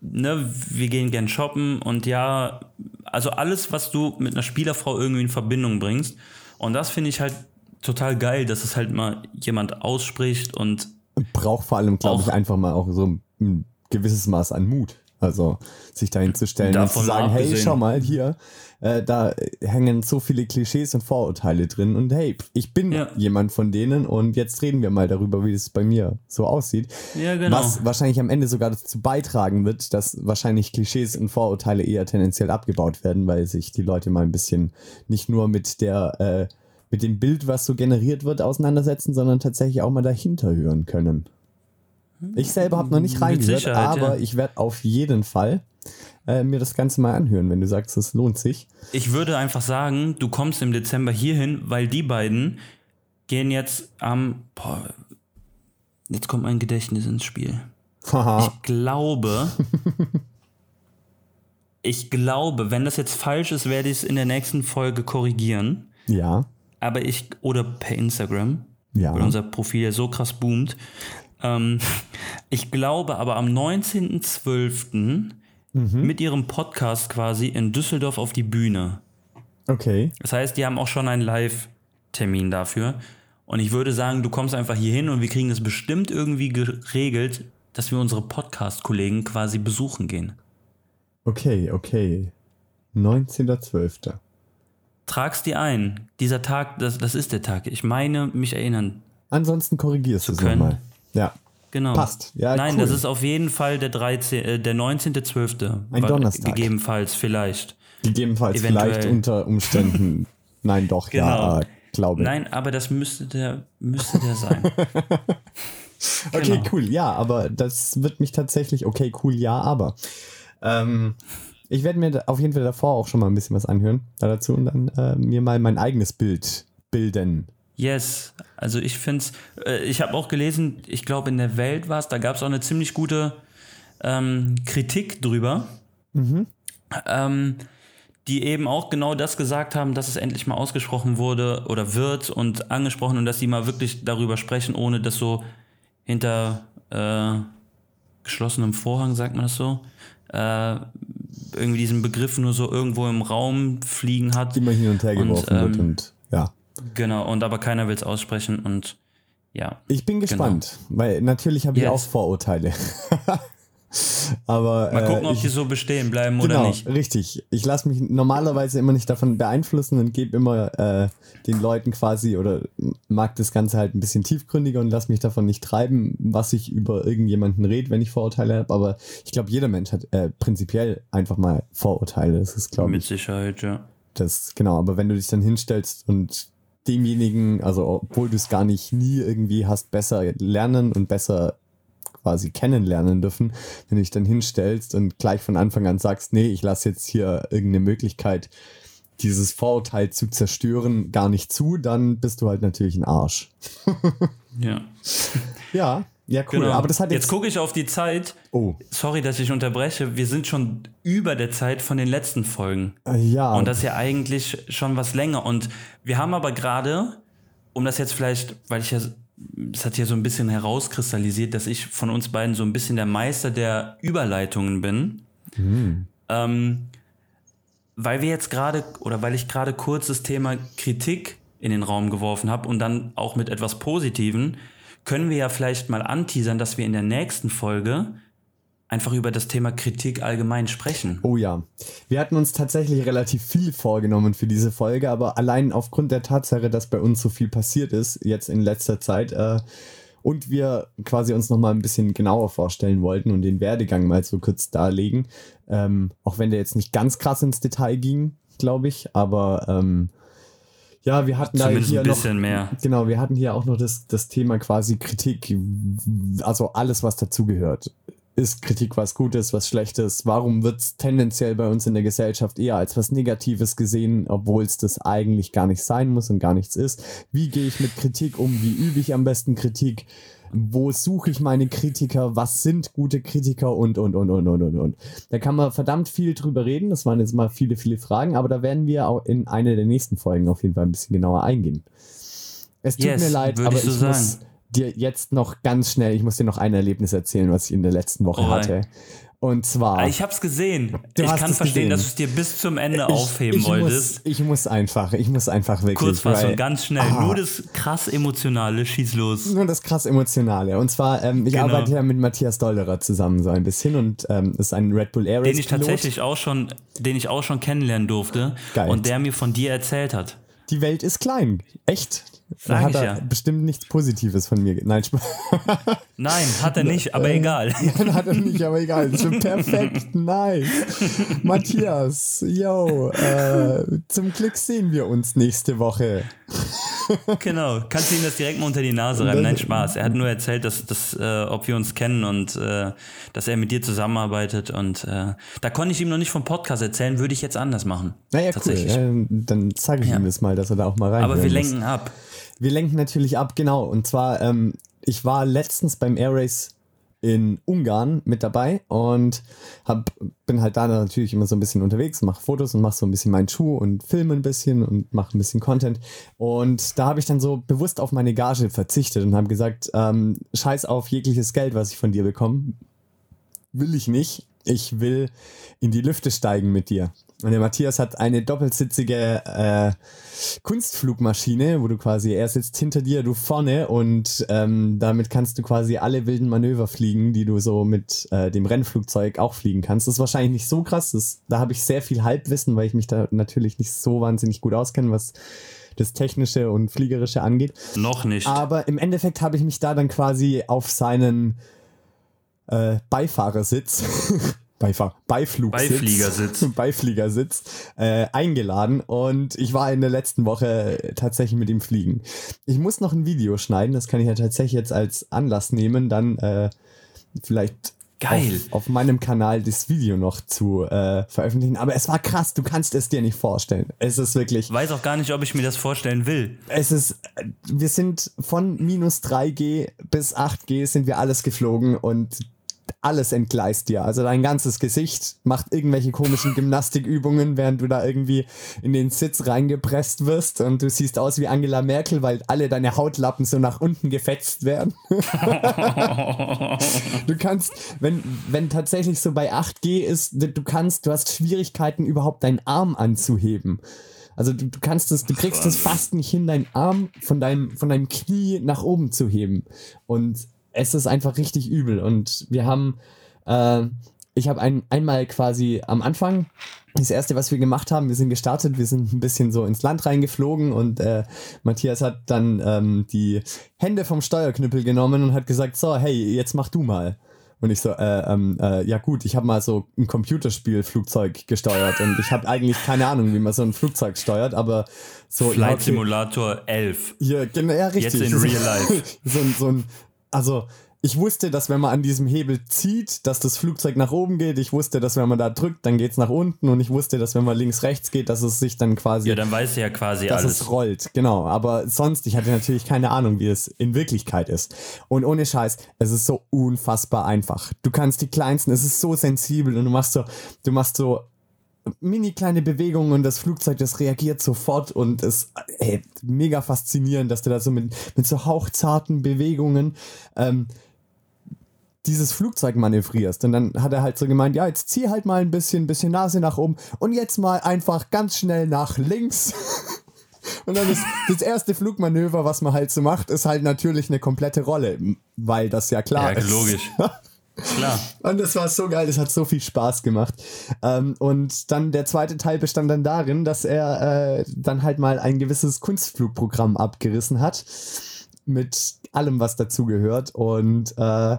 ne, wir gehen gern shoppen und ja, also alles, was du mit einer Spielerfrau irgendwie in Verbindung bringst. Und das finde ich halt total geil, dass es halt mal jemand ausspricht und braucht vor allem, glaube ich, einfach mal auch so ein gewisses Maß an Mut. Also sich dahin zu stellen und zu sagen, hey, schau mal hier, äh, da hängen so viele Klischees und Vorurteile drin und hey, ich bin Ja. jemand von denen und jetzt reden wir mal darüber, wie es bei mir so aussieht. Ja, genau. Was wahrscheinlich am Ende sogar dazu beitragen wird, dass wahrscheinlich Klischees und Vorurteile eher tendenziell abgebaut werden, weil sich die Leute mal ein bisschen nicht nur mit der äh, mit dem Bild, was so generiert wird, auseinandersetzen, sondern tatsächlich auch mal dahinter hören können. Ich selber habe noch nicht reingehört, aber ja. ich werde auf jeden Fall äh, mir das Ganze mal anhören, wenn du sagst, es lohnt sich. Ich würde einfach sagen, du kommst im Dezember hierhin, weil die beiden gehen jetzt am. Boah, jetzt kommt mein Gedächtnis ins Spiel. Ich glaube. ich glaube, wenn das jetzt falsch ist, werde ich es in der nächsten Folge korrigieren. ja, Aber ich. Oder per Instagram. Ja. Weil unser Profil ja so krass boomt. Ähm, ich glaube aber am 19.12. Mhm. mit ihrem Podcast quasi in Düsseldorf auf die Bühne. okay. Das heißt, die haben auch schon einen Live-Termin dafür. Und ich würde sagen, du kommst einfach hier hin und wir kriegen das bestimmt irgendwie geregelt, dass wir unsere Podcast-Kollegen quasi besuchen gehen. Okay, okay. 19.12. Trag's dir ein. Dieser Tag, das, das ist der Tag. Ich meine, mich erinnern. Ansonsten korrigierst du es nochmal. Ja. Genau. Passt. Ja, Nein, cool. das ist auf jeden Fall der 13., äh, der 19.12. Ein Donnerstag. Gegebenenfalls, vielleicht. Gegebenenfalls Eventuell. vielleicht unter Umständen. Nein, doch, ja, Genau. äh, glaube. Nein, aber das müsste der, müsste der sein. Okay, Genau. cool, ja, aber das wird mich tatsächlich, okay, cool, ja, aber. Ähm, ich werde mir auf jeden Fall davor auch schon mal ein bisschen was anhören da dazu und dann äh, mir mal mein eigenes Bild bilden. Yes, also ich finde es, äh, ich habe auch gelesen, ich glaube in der Welt war es, da gab es auch eine ziemlich gute ähm, Kritik drüber. Ähm, die eben auch genau das gesagt haben, dass es endlich mal ausgesprochen wurde oder wird und angesprochen und dass sie mal wirklich darüber sprechen, ohne dass so hinter äh, geschlossenem Vorhang, sagt man das so, äh, irgendwie diesen Begriff nur so irgendwo im Raum fliegen hat. Immer hin und her Und, geworfen wird ähm, und ja. Genau, und aber keiner will es aussprechen und ja. Ich bin gespannt, weil natürlich habe ich Yes. auch Vorurteile. Aber Mal gucken, äh, ob ich, die so bestehen bleiben genau, oder nicht. richtig. Ich lasse mich normalerweise immer nicht davon beeinflussen und gebe immer äh, den Leuten quasi oder mag das Ganze halt ein bisschen tiefgründiger und lasse mich davon nicht treiben, was ich über irgendjemanden rede, wenn ich Vorurteile habe. Aber ich glaube, jeder Mensch hat äh, prinzipiell einfach mal Vorurteile. Das ist, glaube Mit ich, Sicherheit, ja. das, genau. Aber wenn du dich dann hinstellst und demjenigen, also obwohl du es gar nicht nie irgendwie hast, besser lernen und besser quasi kennenlernen dürfen, wenn du dich dann hinstellst und gleich von Anfang an sagst, nee, ich lasse jetzt hier irgendeine Möglichkeit, dieses Vorurteil zu zerstören, gar nicht zu, dann bist du halt natürlich ein Arsch. Ja. Ja, ja, cool. Genau. Aber das hat jetzt jetzt. gucke ich auf die Zeit. oh, Sorry, dass ich unterbreche. Wir sind schon über der Zeit von den letzten Folgen. äh, ja. Und das ist ja eigentlich schon was länger. Und wir haben aber gerade, um das jetzt vielleicht, weil ich ja, das hat hier so ein bisschen herauskristallisiert, dass ich von uns beiden so ein bisschen der Meister der Überleitungen bin. Ähm, weil wir jetzt gerade, oder weil ich gerade kurz das Thema Kritik in den Raum geworfen habe und dann auch mit etwas Positiven, können wir ja vielleicht mal anteasern, dass wir in der nächsten Folge einfach über das Thema Kritik allgemein sprechen. Oh ja. Wir hatten uns tatsächlich relativ viel vorgenommen für diese Folge, aber allein aufgrund der Tatsache, dass bei uns so viel passiert ist, jetzt in letzter Zeit, äh, und wir quasi uns nochmal ein bisschen genauer vorstellen wollten und den Werdegang mal so kurz darlegen, ähm, auch wenn der jetzt nicht ganz krass ins Detail ging, glaube ich, aber ähm, ja, wir hatten da Zumindest hier ein bisschen noch, mehr. Genau, wir hatten hier auch noch das, das Thema quasi Kritik, also alles, was dazugehört. Ist Kritik was Gutes, was Schlechtes? Warum wird es tendenziell bei uns in der Gesellschaft eher als was Negatives gesehen, obwohl es das eigentlich gar nicht sein muss und gar nichts ist? Wie gehe ich mit Kritik um? Wie übe ich am besten Kritik? Wo suche ich meine Kritiker? Was sind gute Kritiker? Und, und, und, und, und, und, und. Da kann man verdammt viel drüber reden. Das waren jetzt mal viele, viele Fragen, aber da werden wir auch in einer der nächsten Folgen auf jeden Fall ein bisschen genauer eingehen. Es tut Yes, mir leid, aber ich so muss. Dir jetzt noch ganz schnell, ich muss dir noch ein Erlebnis erzählen, was ich in der letzten Woche Oh, hatte. Und zwar. Ich hab's gesehen. Du ich hast kann es verstehen, gesehen. dass du es dir bis zum Ende ich, aufheben ich wolltest. Muss, ich muss einfach, ich muss einfach wirklich. Kurzfassung, weil- ganz schnell. Ah. Nur das krass Emotionale, schieß los. Nur das krass Emotionale. Und zwar, ähm, ich Genau. arbeite ja mit Matthias Dolderer zusammen so ein bisschen und ähm, ist ein Red Bull Air Den ich tatsächlich auch schon, den ich auch schon kennenlernen durfte Geil. und der mir von dir erzählt hat. Die Welt ist klein. Echt. Sag da hat er ja. bestimmt nichts Positives von mir. Nein. Nein, hat er nicht, aber egal. Nein, hat er nicht, aber egal. Perfekt. Nice. Matthias, yo, äh, zum Glück sehen wir uns nächste Woche. Genau. Kannst du ihm das direkt mal unter die Nase reiben? Nein, Spaß. Er hat nur erzählt, dass, dass äh, ob wir uns kennen und äh, dass er mit dir zusammenarbeitet. Und äh, da konnte ich ihm noch nicht vom Podcast erzählen, würde ich jetzt anders machen. Naja, cool. Tatsächlich. Ja, dann zeige ich Ja. ihm das mal, dass er da auch mal rein Aber wir muss. lenken ab. Wir lenken natürlich ab, genau. Und zwar, ähm, ich war letztens beim Air Race in Ungarn mit dabei und hab, bin halt da natürlich immer so ein bisschen unterwegs, mache Fotos und mache so ein bisschen meinen Schuh und filme ein bisschen und mache ein bisschen Content. Und da habe ich dann so bewusst auf meine Gage verzichtet und habe gesagt, ähm, scheiß auf jegliches Geld, was ich von dir bekomme. Will ich nicht. Ich will in die Lüfte steigen mit dir. Und der Matthias hat eine doppelsitzige äh, Kunstflugmaschine, wo du quasi, er sitzt hinter dir, du vorne und ähm, damit kannst du quasi alle wilden Manöver fliegen, die du so mit äh, dem Rennflugzeug auch fliegen kannst. Das ist wahrscheinlich nicht so krass, das, da habe ich sehr viel Halbwissen, weil ich mich da natürlich nicht so wahnsinnig gut auskenne, was das Technische und Fliegerische angeht. Noch nicht. Aber im Endeffekt habe ich mich da dann quasi auf seinen äh, Beifahrersitz, Beifahr Beiflugsitz, Beifliegersitz. Beifliegersitz äh, eingeladen und ich war in der letzten Woche tatsächlich mit ihm fliegen. Ich muss noch ein Video schneiden, das kann ich ja tatsächlich jetzt als Anlass nehmen, dann äh, vielleicht Geil. Auf, auf meinem Kanal das Video noch zu äh, veröffentlichen. Aber es war krass, du kannst es dir nicht vorstellen. Es ist wirklich. Ich weiß auch gar nicht, ob ich mir das vorstellen will. Es ist, wir sind von minus 3G bis 8G sind wir alles geflogen und alles entgleist dir. Also dein ganzes Gesicht macht irgendwelche komischen Gymnastikübungen, während du da irgendwie in den Sitz reingepresst wirst und du siehst aus wie Angela Merkel, weil alle deine Hautlappen so nach unten gefetzt werden. du kannst, wenn, wenn tatsächlich so bei 8G ist, du kannst, du hast Schwierigkeiten überhaupt deinen Arm anzuheben. Also du, du kannst es, du kriegst es fast nicht hin, deinen Arm von deinem, von deinem Knie nach oben zu heben. Und es ist einfach richtig übel. Und wir haben, äh, ich habe ein, einmal quasi am Anfang, das erste, was wir gemacht haben, wir sind gestartet, wir sind ein bisschen so ins Land reingeflogen und äh, Matthias hat dann ähm, die Hände vom Steuerknüppel genommen und hat gesagt, so, hey, jetzt mach du mal. Und ich so, äh, ähm, äh, ja gut, ich habe mal so ein Computerspiel-Flugzeug gesteuert und ich habe eigentlich keine Ahnung, wie man so ein Flugzeug steuert, aber so. Flight. Simulator 11. Ja, genau, ja, richtig. Jetzt in real life. so, so ein, also ich wusste, dass wenn man an diesem Hebel zieht, dass das Flugzeug nach oben geht. Ich wusste, dass wenn man da drückt, dann geht es nach unten. Und ich wusste, dass wenn man links, rechts geht, dass es sich dann quasi. Ja, dann weiß du ja quasi dass alles. es rollt, genau. Aber sonst, ich hatte natürlich keine Ahnung, wie es in Wirklichkeit ist. Und ohne Scheiß, es ist so unfassbar einfach. Du kannst die kleinsten, es ist so sensibel und du machst so, du machst so mini kleine Bewegungen und das Flugzeug, das reagiert sofort und ist ey, mega faszinierend, dass du da so mit, mit so hauchzarten Bewegungen ähm, dieses Flugzeug manövrierst. Und dann hat er halt so gemeint, ja, jetzt zieh halt mal ein bisschen, bisschen Nase nach oben und jetzt mal einfach ganz schnell nach links. Und dann ist das erste Flugmanöver, was man halt so macht, ist halt natürlich eine komplette Rolle, weil das ja klar ja, ist. logisch. Klar. Und das war so geil, das hat so viel Spaß gemacht. Ähm, und dann der zweite Teil bestand dann darin, dass er äh, dann halt mal ein gewisses Kunstflugprogramm abgerissen hat. Mit allem, was dazugehört. Und äh,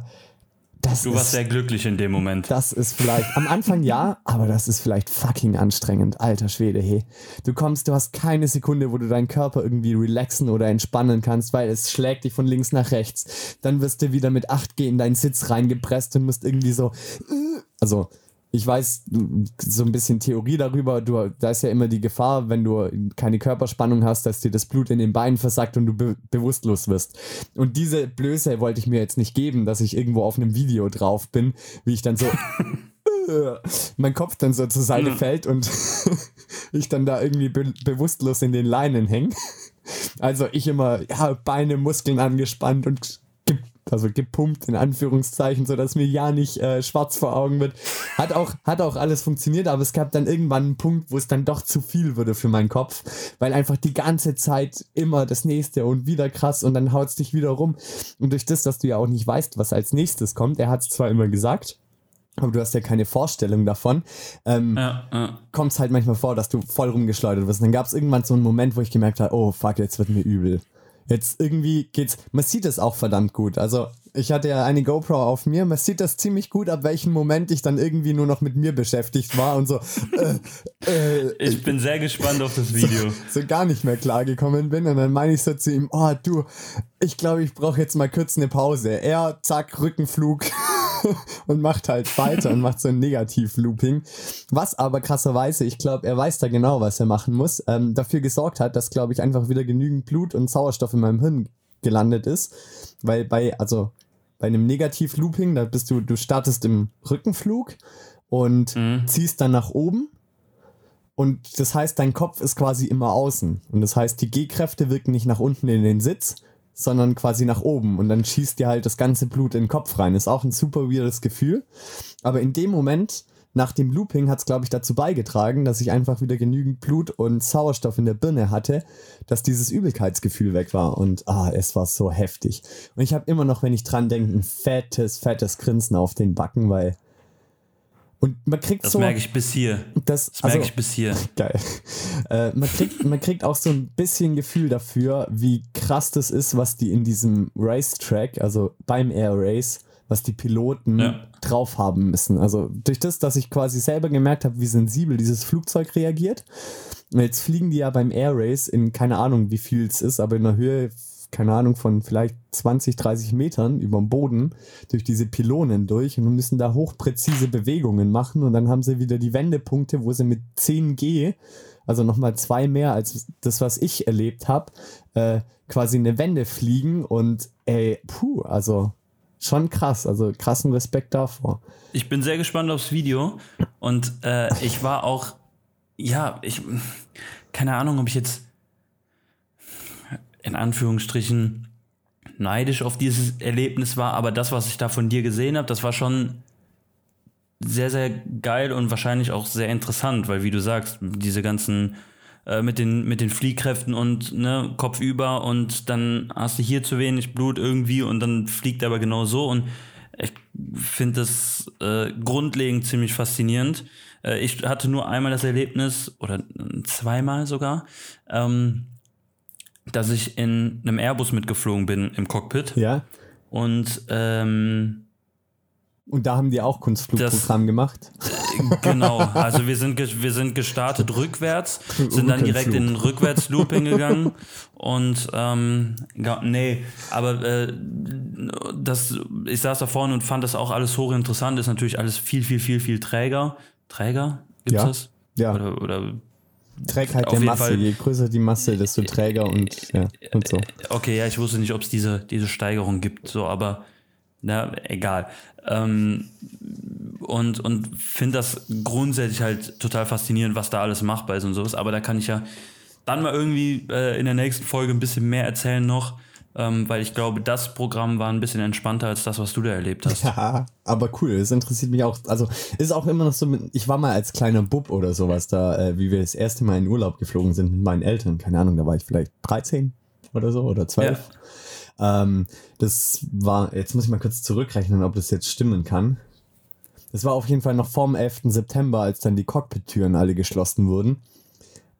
das du warst ist, sehr glücklich in dem Moment. Das ist vielleicht, am Anfang ja, aber das ist vielleicht fucking anstrengend. Alter Schwede, hey. Du kommst, du hast keine Sekunde, wo du deinen Körper irgendwie relaxen oder entspannen kannst, weil es schlägt dich von links nach rechts. Dann wirst du wieder mit 8G in deinen Sitz reingepresst und musst irgendwie so, also, ich weiß so ein bisschen Theorie darüber, du, da ist ja immer die Gefahr, wenn du keine Körperspannung hast, dass dir das Blut in den Beinen versackt und du be bewusstlos wirst. Und diese Blöße wollte ich mir jetzt nicht geben, dass ich irgendwo auf einem Video drauf bin, wie ich dann so mein Kopf dann so zur Seite mhm. fällt und ich dann da irgendwie be bewusstlos in den Leinen hänge. Also ich immer, ja, Beine, Muskeln angespannt und also gepumpt in Anführungszeichen, so dass mir ja nicht äh, schwarz vor Augen wird. Hat auch, hat auch alles funktioniert, aber es gab dann irgendwann einen Punkt, wo es dann doch zu viel wurde für meinen Kopf, weil einfach die ganze Zeit immer das nächste und wieder krass und dann haut es dich wieder rum. Und durch das, dass du ja auch nicht weißt, was als nächstes kommt, er hat es zwar immer gesagt, aber du hast ja keine Vorstellung davon, ähm, ja, ja. kommt es halt manchmal vor, dass du voll rumgeschleudert wirst. Und dann gab es irgendwann so einen Moment, wo ich gemerkt habe, oh fuck, jetzt wird mir übel. Jetzt irgendwie geht's, man sieht es auch verdammt gut. Also ich hatte ja eine GoPro auf mir, man sieht das ziemlich gut, ab welchem Moment ich dann irgendwie nur noch mit mir beschäftigt war und so. Äh, äh, ich bin sehr gespannt auf das Video. So, so gar nicht mehr klargekommen bin und dann meine ich so zu ihm, oh du, ich glaube, ich brauche jetzt mal kurz eine Pause. Er, zack, Rückenflug. und macht halt weiter und macht so ein Negativ-Looping. Was aber krasserweise, ich glaube, er weiß da genau, was er machen muss, ähm, dafür gesorgt hat, dass, glaube ich, einfach wieder genügend Blut und Sauerstoff in meinem Hirn gelandet ist. Weil bei, also bei einem Negativ-Looping, da bist du, du startest im Rückenflug und mhm. ziehst dann nach oben. Und das heißt, dein Kopf ist quasi immer außen. Und das heißt, die G-Kräfte wirken nicht nach unten in den Sitz, sondern quasi nach oben und dann schießt dir halt das ganze Blut in den Kopf rein. Ist auch ein super weirdes Gefühl. Aber in dem Moment, nach dem Looping, hat es, glaube ich, dazu beigetragen, dass ich einfach wieder genügend Blut und Sauerstoff in der Birne hatte, dass dieses Übelkeitsgefühl weg war. Und ah, es war so heftig. Und ich habe immer noch, wenn ich dran denke, ein fettes, fettes Grinsen auf den Backen, weil und man kriegt das so. Das merke ich bis hier. Das, das merke also, ich bis hier. Geil. Äh, man, kriegt, man kriegt auch so ein bisschen Gefühl dafür, wie krass das ist, was die in diesem Racetrack, also beim Air Race, was die Piloten ja. drauf haben müssen. Also durch das, dass ich quasi selber gemerkt habe, wie sensibel dieses Flugzeug reagiert. Und jetzt fliegen die ja beim Air Race in keine Ahnung, wie viel es ist, aber in einer Höhe keine Ahnung, von vielleicht 20, 30 Metern über dem Boden durch diese Pylonen durch und müssen da hochpräzise Bewegungen machen und dann haben sie wieder die Wendepunkte, wo sie mit 10G, also nochmal zwei mehr als das, was ich erlebt habe, äh, quasi eine Wende fliegen und ey, puh, also schon krass. Also krassen Respekt davor. Ich bin sehr gespannt aufs Video und äh, ich war auch, ja, ich, keine Ahnung, ob ich jetzt in Anführungsstrichen neidisch auf dieses Erlebnis war, aber das, was ich da von dir gesehen habe, das war schon sehr, sehr geil und wahrscheinlich auch sehr interessant, weil wie du sagst, diese ganzen äh, mit den, mit den Fliehkräften und ne, Kopf über und dann hast du hier zu wenig Blut irgendwie und dann fliegt er aber genau so und ich finde das äh, grundlegend ziemlich faszinierend. Äh, ich hatte nur einmal das Erlebnis, oder zweimal sogar, ähm, dass ich in einem Airbus mitgeflogen bin im Cockpit. Ja. Und ähm, und da haben die auch Kunstflugprogramm Das- gemacht. Genau, also wir sind, wir sind gestartet rückwärts, sind dann direkt in den Rückwärtslooping gegangen und ähm, nee, aber äh, das, ich saß da vorne und fand das auch alles hochinteressant, ist natürlich alles viel, viel, viel, viel träger. Träger? Gibt's Ja. das? Ja, Oder, oder Trägheit auf der Masse. Fall- Je größer die Masse, desto träger und, ja, und so. Okay, ja, ich wusste nicht, ob es diese, diese Steigerung gibt, so, aber na, egal. Ähm, und und finde das grundsätzlich halt total faszinierend, was da alles machbar ist und sowas. Aber da kann ich ja dann mal irgendwie äh, in der nächsten Folge ein bisschen mehr erzählen noch, ähm, weil ich glaube, das Programm war ein bisschen entspannter als das, was du da erlebt hast. Ja, aber cool, es interessiert mich auch. Also ist auch immer noch so, mit, ich war mal als kleiner Bub oder sowas da, äh, wie wir das erste Mal in Urlaub geflogen sind mit meinen Eltern. Keine Ahnung, da war ich vielleicht 13 oder so oder 12. Ähm, das war, jetzt muss ich mal kurz zurückrechnen, ob das jetzt stimmen kann. Das war auf jeden Fall noch vorm 11. September, als dann die Cockpit-Türen alle geschlossen wurden.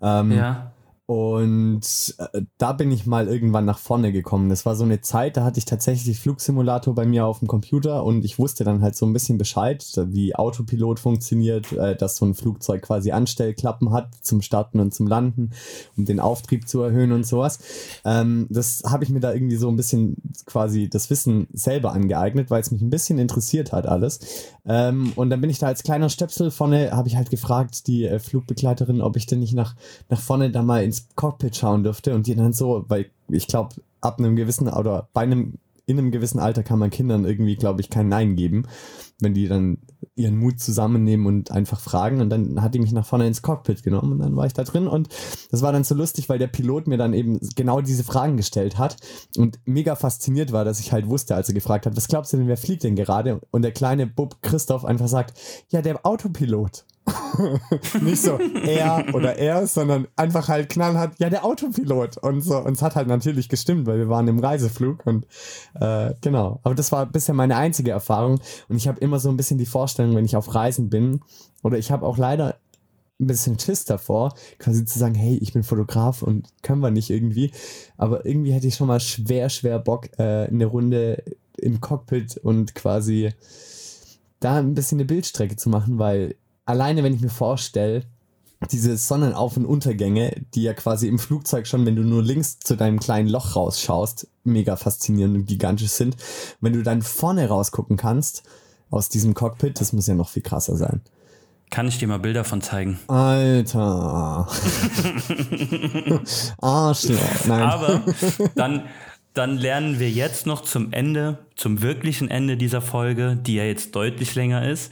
Ähm, Ja. Und äh, da bin ich mal irgendwann nach vorne gekommen. Das war so eine Zeit, da hatte ich tatsächlich Flugsimulator bei mir auf dem Computer und ich wusste dann halt so ein bisschen Bescheid, wie Autopilot funktioniert, äh, dass so ein Flugzeug quasi Anstellklappen hat zum Starten und zum Landen, um den Auftrieb zu erhöhen und sowas. Ähm, das habe ich mir da irgendwie so ein bisschen quasi das Wissen selber angeeignet, weil es mich ein bisschen interessiert hat alles. Ähm, und dann bin ich da als kleiner Stöpsel vorne, habe ich halt gefragt, die äh, Flugbegleiterin, ob ich denn nicht nach, nach vorne da mal ins Cockpit schauen dürfte. Und die dann so, weil ich glaube, ab einem gewissen oder bei einem, in einem gewissen Alter kann man Kindern irgendwie, glaube ich, kein Nein geben, wenn die dann ihren Mut zusammennehmen und einfach fragen. Und dann hat die mich nach vorne ins Cockpit genommen und dann war ich da drin. Und das war dann so lustig, weil der Pilot mir dann eben genau diese Fragen gestellt hat und mega fasziniert war, dass ich halt wusste, als er gefragt hat, was glaubst du denn, wer fliegt denn gerade? Und der kleine Bub Christoph einfach sagt, ja, der Autopilot. Nicht so er oder er, sondern einfach halt knallhart, ja, der Autopilot. Und so. Und es hat halt natürlich gestimmt, weil wir waren im Reiseflug und äh, genau. Aber das war bisher meine einzige Erfahrung. Und ich habe immer so ein bisschen die Vorstellung, wenn ich auf Reisen bin, oder ich habe auch leider ein bisschen Schiss davor, quasi zu sagen, hey, ich bin Fotograf und können wir nicht irgendwie. Aber irgendwie hätte ich schon mal schwer, schwer Bock, äh, eine Runde im Cockpit und quasi da ein bisschen eine Bildstrecke zu machen, weil alleine, wenn ich mir vorstelle, diese Sonnenauf- und Untergänge, die ja quasi im Flugzeug schon, wenn du nur links zu deinem kleinen Loch rausschaust, mega faszinierend und gigantisch sind. Wenn du dann vorne rausgucken kannst aus diesem Cockpit, das muss ja noch viel krasser sein. Kann ich dir mal Bilder von zeigen? Alter. Arschloch. Nein. Aber dann, dann lernen wir jetzt noch zum Ende, zum wirklichen Ende dieser Folge, die ja jetzt deutlich länger ist,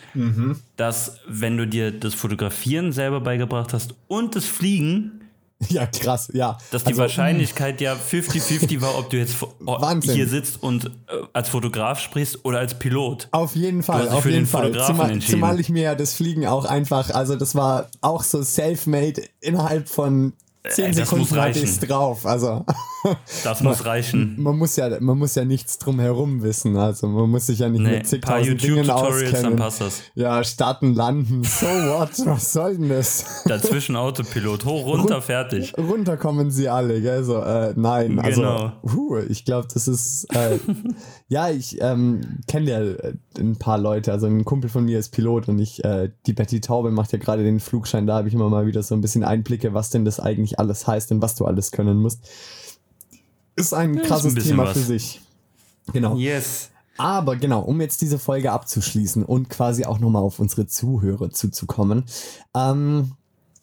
dass wenn du dir das Fotografieren selber beigebracht hast und das Fliegen, ja, krass, ja. dass die Also, Wahrscheinlichkeit ja 50-50 war, ob du jetzt fo- o- Wahnsinn. hier sitzt und äh, als Fotograf sprichst oder als Pilot. Auf jeden Fall, auf für jeden den Fall. Zumal, zumal ich mir ja das Fliegen auch einfach, also das war auch so self-made innerhalb von 10 Äh, das Sekunden hatte ich's drauf. Also Das muss reichen. man muss ja, man muss ja nichts drum herum wissen. Also man muss sich ja nicht Nee, mit ein paar zigtausend Dingen YouTube-Tutorials, dann auskennen. passt das. Ja, starten, landen, so what? Was soll denn das? Dazwischen Autopilot, hoch, runter, fertig. Runter kommen sie alle, gell? So, äh, nein, also, Genau. huh, ich glaube, das ist, äh, ja, ich ähm, kenne ja äh, ein paar Leute, also ein Kumpel von mir ist Pilot und ich, äh, die Betty Taube macht ja gerade den Flugschein, da habe ich immer mal wieder so ein bisschen Einblicke, was denn das eigentlich alles heißt und was du alles können musst. Ist ein ist ein krasses bisschen Thema was. für sich. Genau. Yes. Aber genau, um jetzt diese Folge abzuschließen und quasi auch nochmal auf unsere Zuhörer zuzukommen. Ähm,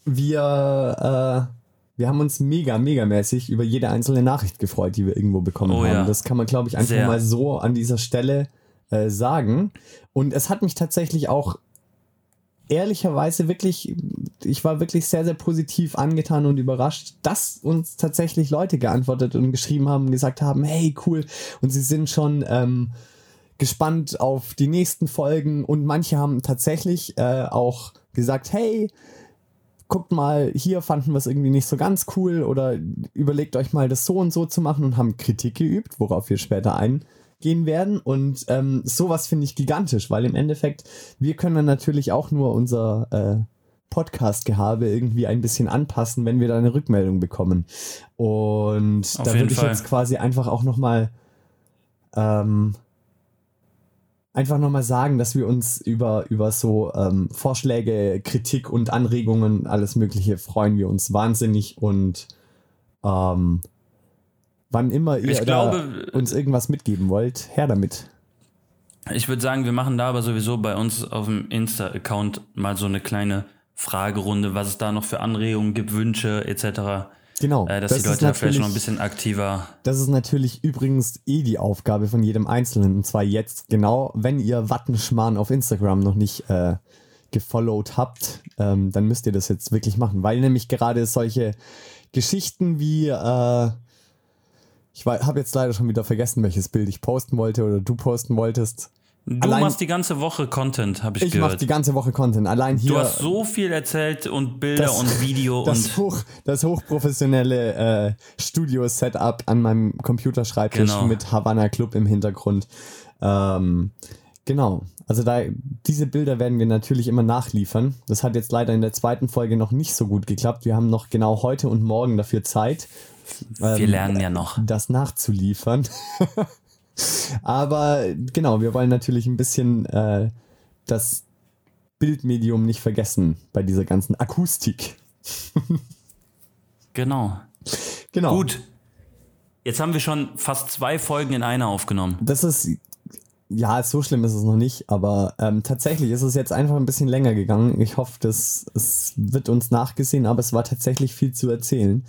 wir, äh, wir haben uns mega, megamäßig über jede einzelne Nachricht gefreut, die wir irgendwo bekommen Oh haben. ja. Das kann man, glaube ich, einfach Sehr. mal so an dieser Stelle äh, sagen. Und es hat mich tatsächlich auch ehrlicherweise wirklich, ich war wirklich sehr, sehr positiv angetan und überrascht, dass uns tatsächlich Leute geantwortet und geschrieben haben und gesagt haben, hey, cool. Und sie sind schon ähm, gespannt auf die nächsten Folgen. Und manche haben tatsächlich äh, auch gesagt, hey, guckt mal, hier fanden wir es irgendwie nicht so ganz cool oder überlegt euch mal das so und so zu machen und haben Kritik geübt, worauf wir später eingehen werden. Und ähm, sowas finde ich gigantisch, weil im Endeffekt, wir können dann natürlich auch nur unser äh, Podcast-Gehabe irgendwie ein bisschen anpassen, wenn wir da eine Rückmeldung bekommen. Und Auf da würde ich jetzt quasi einfach auch nochmal ähm, einfach nochmal sagen, dass wir uns über, über so ähm, Vorschläge, Kritik und Anregungen, alles Mögliche freuen wir uns wahnsinnig und ähm, wann immer ihr glaube- uns irgendwas mitgeben wollt, her damit. Ich würde sagen, wir machen da aber sowieso bei uns auf dem Insta-Account mal so eine kleine Fragerunde, was es da noch für Anregungen gibt, Wünsche etc. Genau. Äh, dass das die Leute da vielleicht noch ein bisschen aktiver. Das ist natürlich übrigens eh die Aufgabe von jedem Einzelnen. Und zwar jetzt genau, wenn ihr Wattenschmarrn auf Instagram noch nicht äh, gefollowt habt, ähm, dann müsst ihr das jetzt wirklich machen. Weil nämlich gerade solche Geschichten wie, äh, ich habe jetzt leider schon wieder vergessen, welches Bild ich posten wollte oder du posten wolltest. Du Allein- machst die ganze Woche Content, habe ich, Ich mache gehört. die ganze Woche Content. Allein hier. du hast so viel erzählt und Bilder Das- und Video das, und hoch, das hochprofessionelle äh, Studio-Setup an meinem Computerschreibtisch Genau. mit Havana Club im Hintergrund. Ähm, genau. Also da diese Bilder werden wir natürlich immer nachliefern. Das hat jetzt leider in der zweiten Folge noch nicht so gut geklappt. Wir haben noch genau heute und morgen dafür Zeit, wir ähm, lernen ja noch. das nachzuliefern. Aber genau, wir wollen natürlich ein bisschen äh, das Bildmedium nicht vergessen bei dieser ganzen Akustik. Genau. Genau. Gut. Jetzt haben wir schon fast zwei Folgen in einer aufgenommen. Das ist, ja, so schlimm ist es noch nicht, aber ähm, tatsächlich ist es jetzt einfach ein bisschen länger gegangen. Ich hoffe, dass es wird uns nachgesehen, aber es war tatsächlich viel zu erzählen.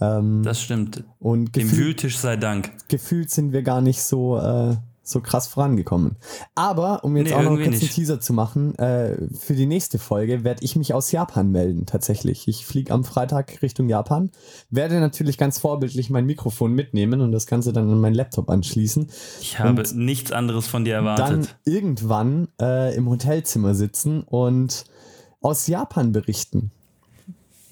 Ähm, Das stimmt. und Dem gefühlt, Wühltisch sei Dank. gefühlt sind wir gar nicht so, äh, so krass vorangekommen. Aber um jetzt Nee, auch noch kurz einen. Teaser zu machen, äh, für die nächste Folge werde ich mich aus Japan melden, tatsächlich. Ich fliege am Freitag Richtung Japan, werde natürlich ganz vorbildlich mein Mikrofon mitnehmen und das Ganze dann an meinen Laptop anschließen. Ich habe nichts anderes von dir dann erwartet. irgendwann äh, im Hotelzimmer sitzen und aus Japan berichten.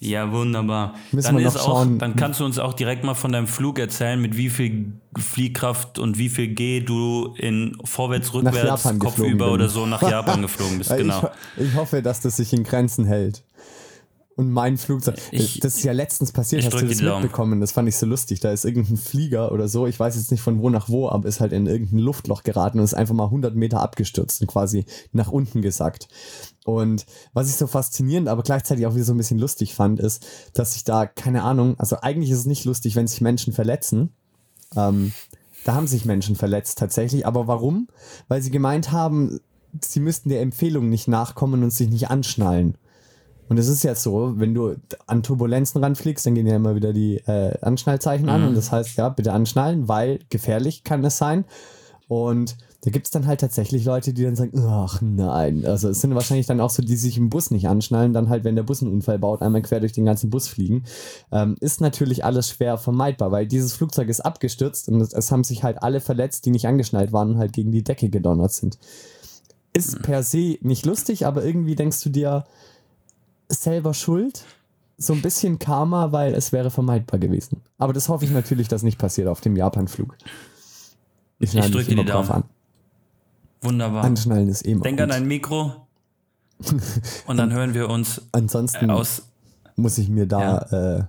Ja, wunderbar. Müssen Dann, wir noch auch, schauen. dann kannst du uns auch direkt mal von deinem Flug erzählen, mit wie viel Fliehkraft und wie viel G du in vorwärts, rückwärts, kopfüber oder so nach Japan geflogen bist. Genau. Ich, ich hoffe, dass das sich in Grenzen hält. Und mein Flugzeug, Ich- das ist ja letztens passiert, hast du das mitbekommen? Das fand ich so lustig. Da ist irgendein Flieger oder so, ich weiß jetzt nicht von wo nach wo, aber ist halt in irgendein Luftloch geraten und ist einfach mal 100 Meter abgestürzt und quasi nach unten gesackt. Und was ich so faszinierend, aber gleichzeitig auch wieder so ein bisschen lustig fand, ist, dass ich da, keine Ahnung, also eigentlich ist es nicht lustig, wenn sich Menschen verletzen. Ähm, da haben sich Menschen verletzt tatsächlich. Aber warum? Weil sie gemeint haben, sie müssten der Empfehlung nicht nachkommen und sich nicht anschnallen. Und es ist ja so, wenn du an Turbulenzen ranfliegst, dann gehen ja immer wieder die äh, Anschnallzeichen an. Und das heißt, ja, bitte anschnallen, weil gefährlich kann es sein. Und da gibt es dann halt tatsächlich Leute, die dann sagen, ach nein. Also es sind wahrscheinlich dann auch so, die sich im Bus nicht anschnallen, dann halt, wenn der Bus einen Unfall baut, einmal quer durch den ganzen Bus fliegen. Ähm, ist natürlich alles schwer vermeidbar, weil dieses Flugzeug ist abgestürzt und es, es haben sich halt alle verletzt, die nicht angeschnallt waren und halt gegen die Decke gedonnert sind. Ist per se nicht lustig, aber irgendwie denkst du dir, selber schuld. So ein bisschen Karma, weil es wäre vermeidbar gewesen. Aber das hoffe ich natürlich, dass nicht passiert auf dem Japan-Flug. Ich, schneide drück mich dir immer die drauf Daumen. an. Wunderbar. Anschnallen ist eben. Denk an dein Mikro. Und dann hören wir uns Ansonsten äh, aus. muss ich mir da. Äh,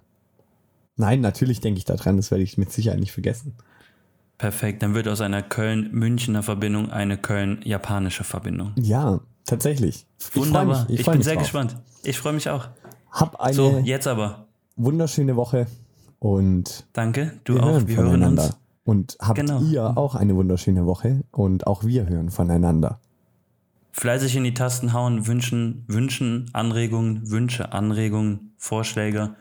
nein, natürlich denke ich da dran. Das werde ich mit Sicherheit nicht vergessen. Perfekt. Dann wird aus einer Köln-Münchner Verbindung eine Köln-japanische Verbindung. Ja, tatsächlich. Ich Wunderbar. mich, Ich, freu bin sehr drauf. gespannt. Ich freue mich auch. Hab eine So, jetzt aber. wunderschöne Woche und Danke. Du wir auch. hören Wir hören voneinander. uns. Und habt Genau. ihr auch eine wunderschöne Woche und auch wir hören voneinander. Fleißig in die Tasten hauen, wünschen, wünschen, Anregungen, Wünsche, Anregungen, Vorschläge.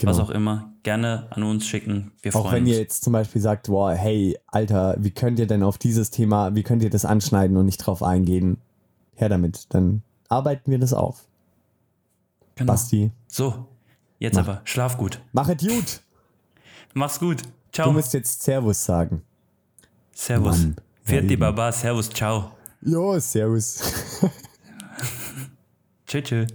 Genau. was auch immer, gerne an uns schicken. Wir Auch freuen wenn uns. ihr jetzt zum Beispiel sagt, boah, hey, Alter, wie könnt ihr denn auf dieses Thema, wie könnt ihr das anschneiden und nicht drauf eingehen? Her damit, dann arbeiten wir das auf. Genau. Basti, So, jetzt Mach. aber, schlaf gut. machet gut. Mach's gut. Du Ciao. musst jetzt Servus sagen. Servus. Mann, Vierte ja. Baba, Servus, ciao. Jo, Servus. Tschüss, tschüss.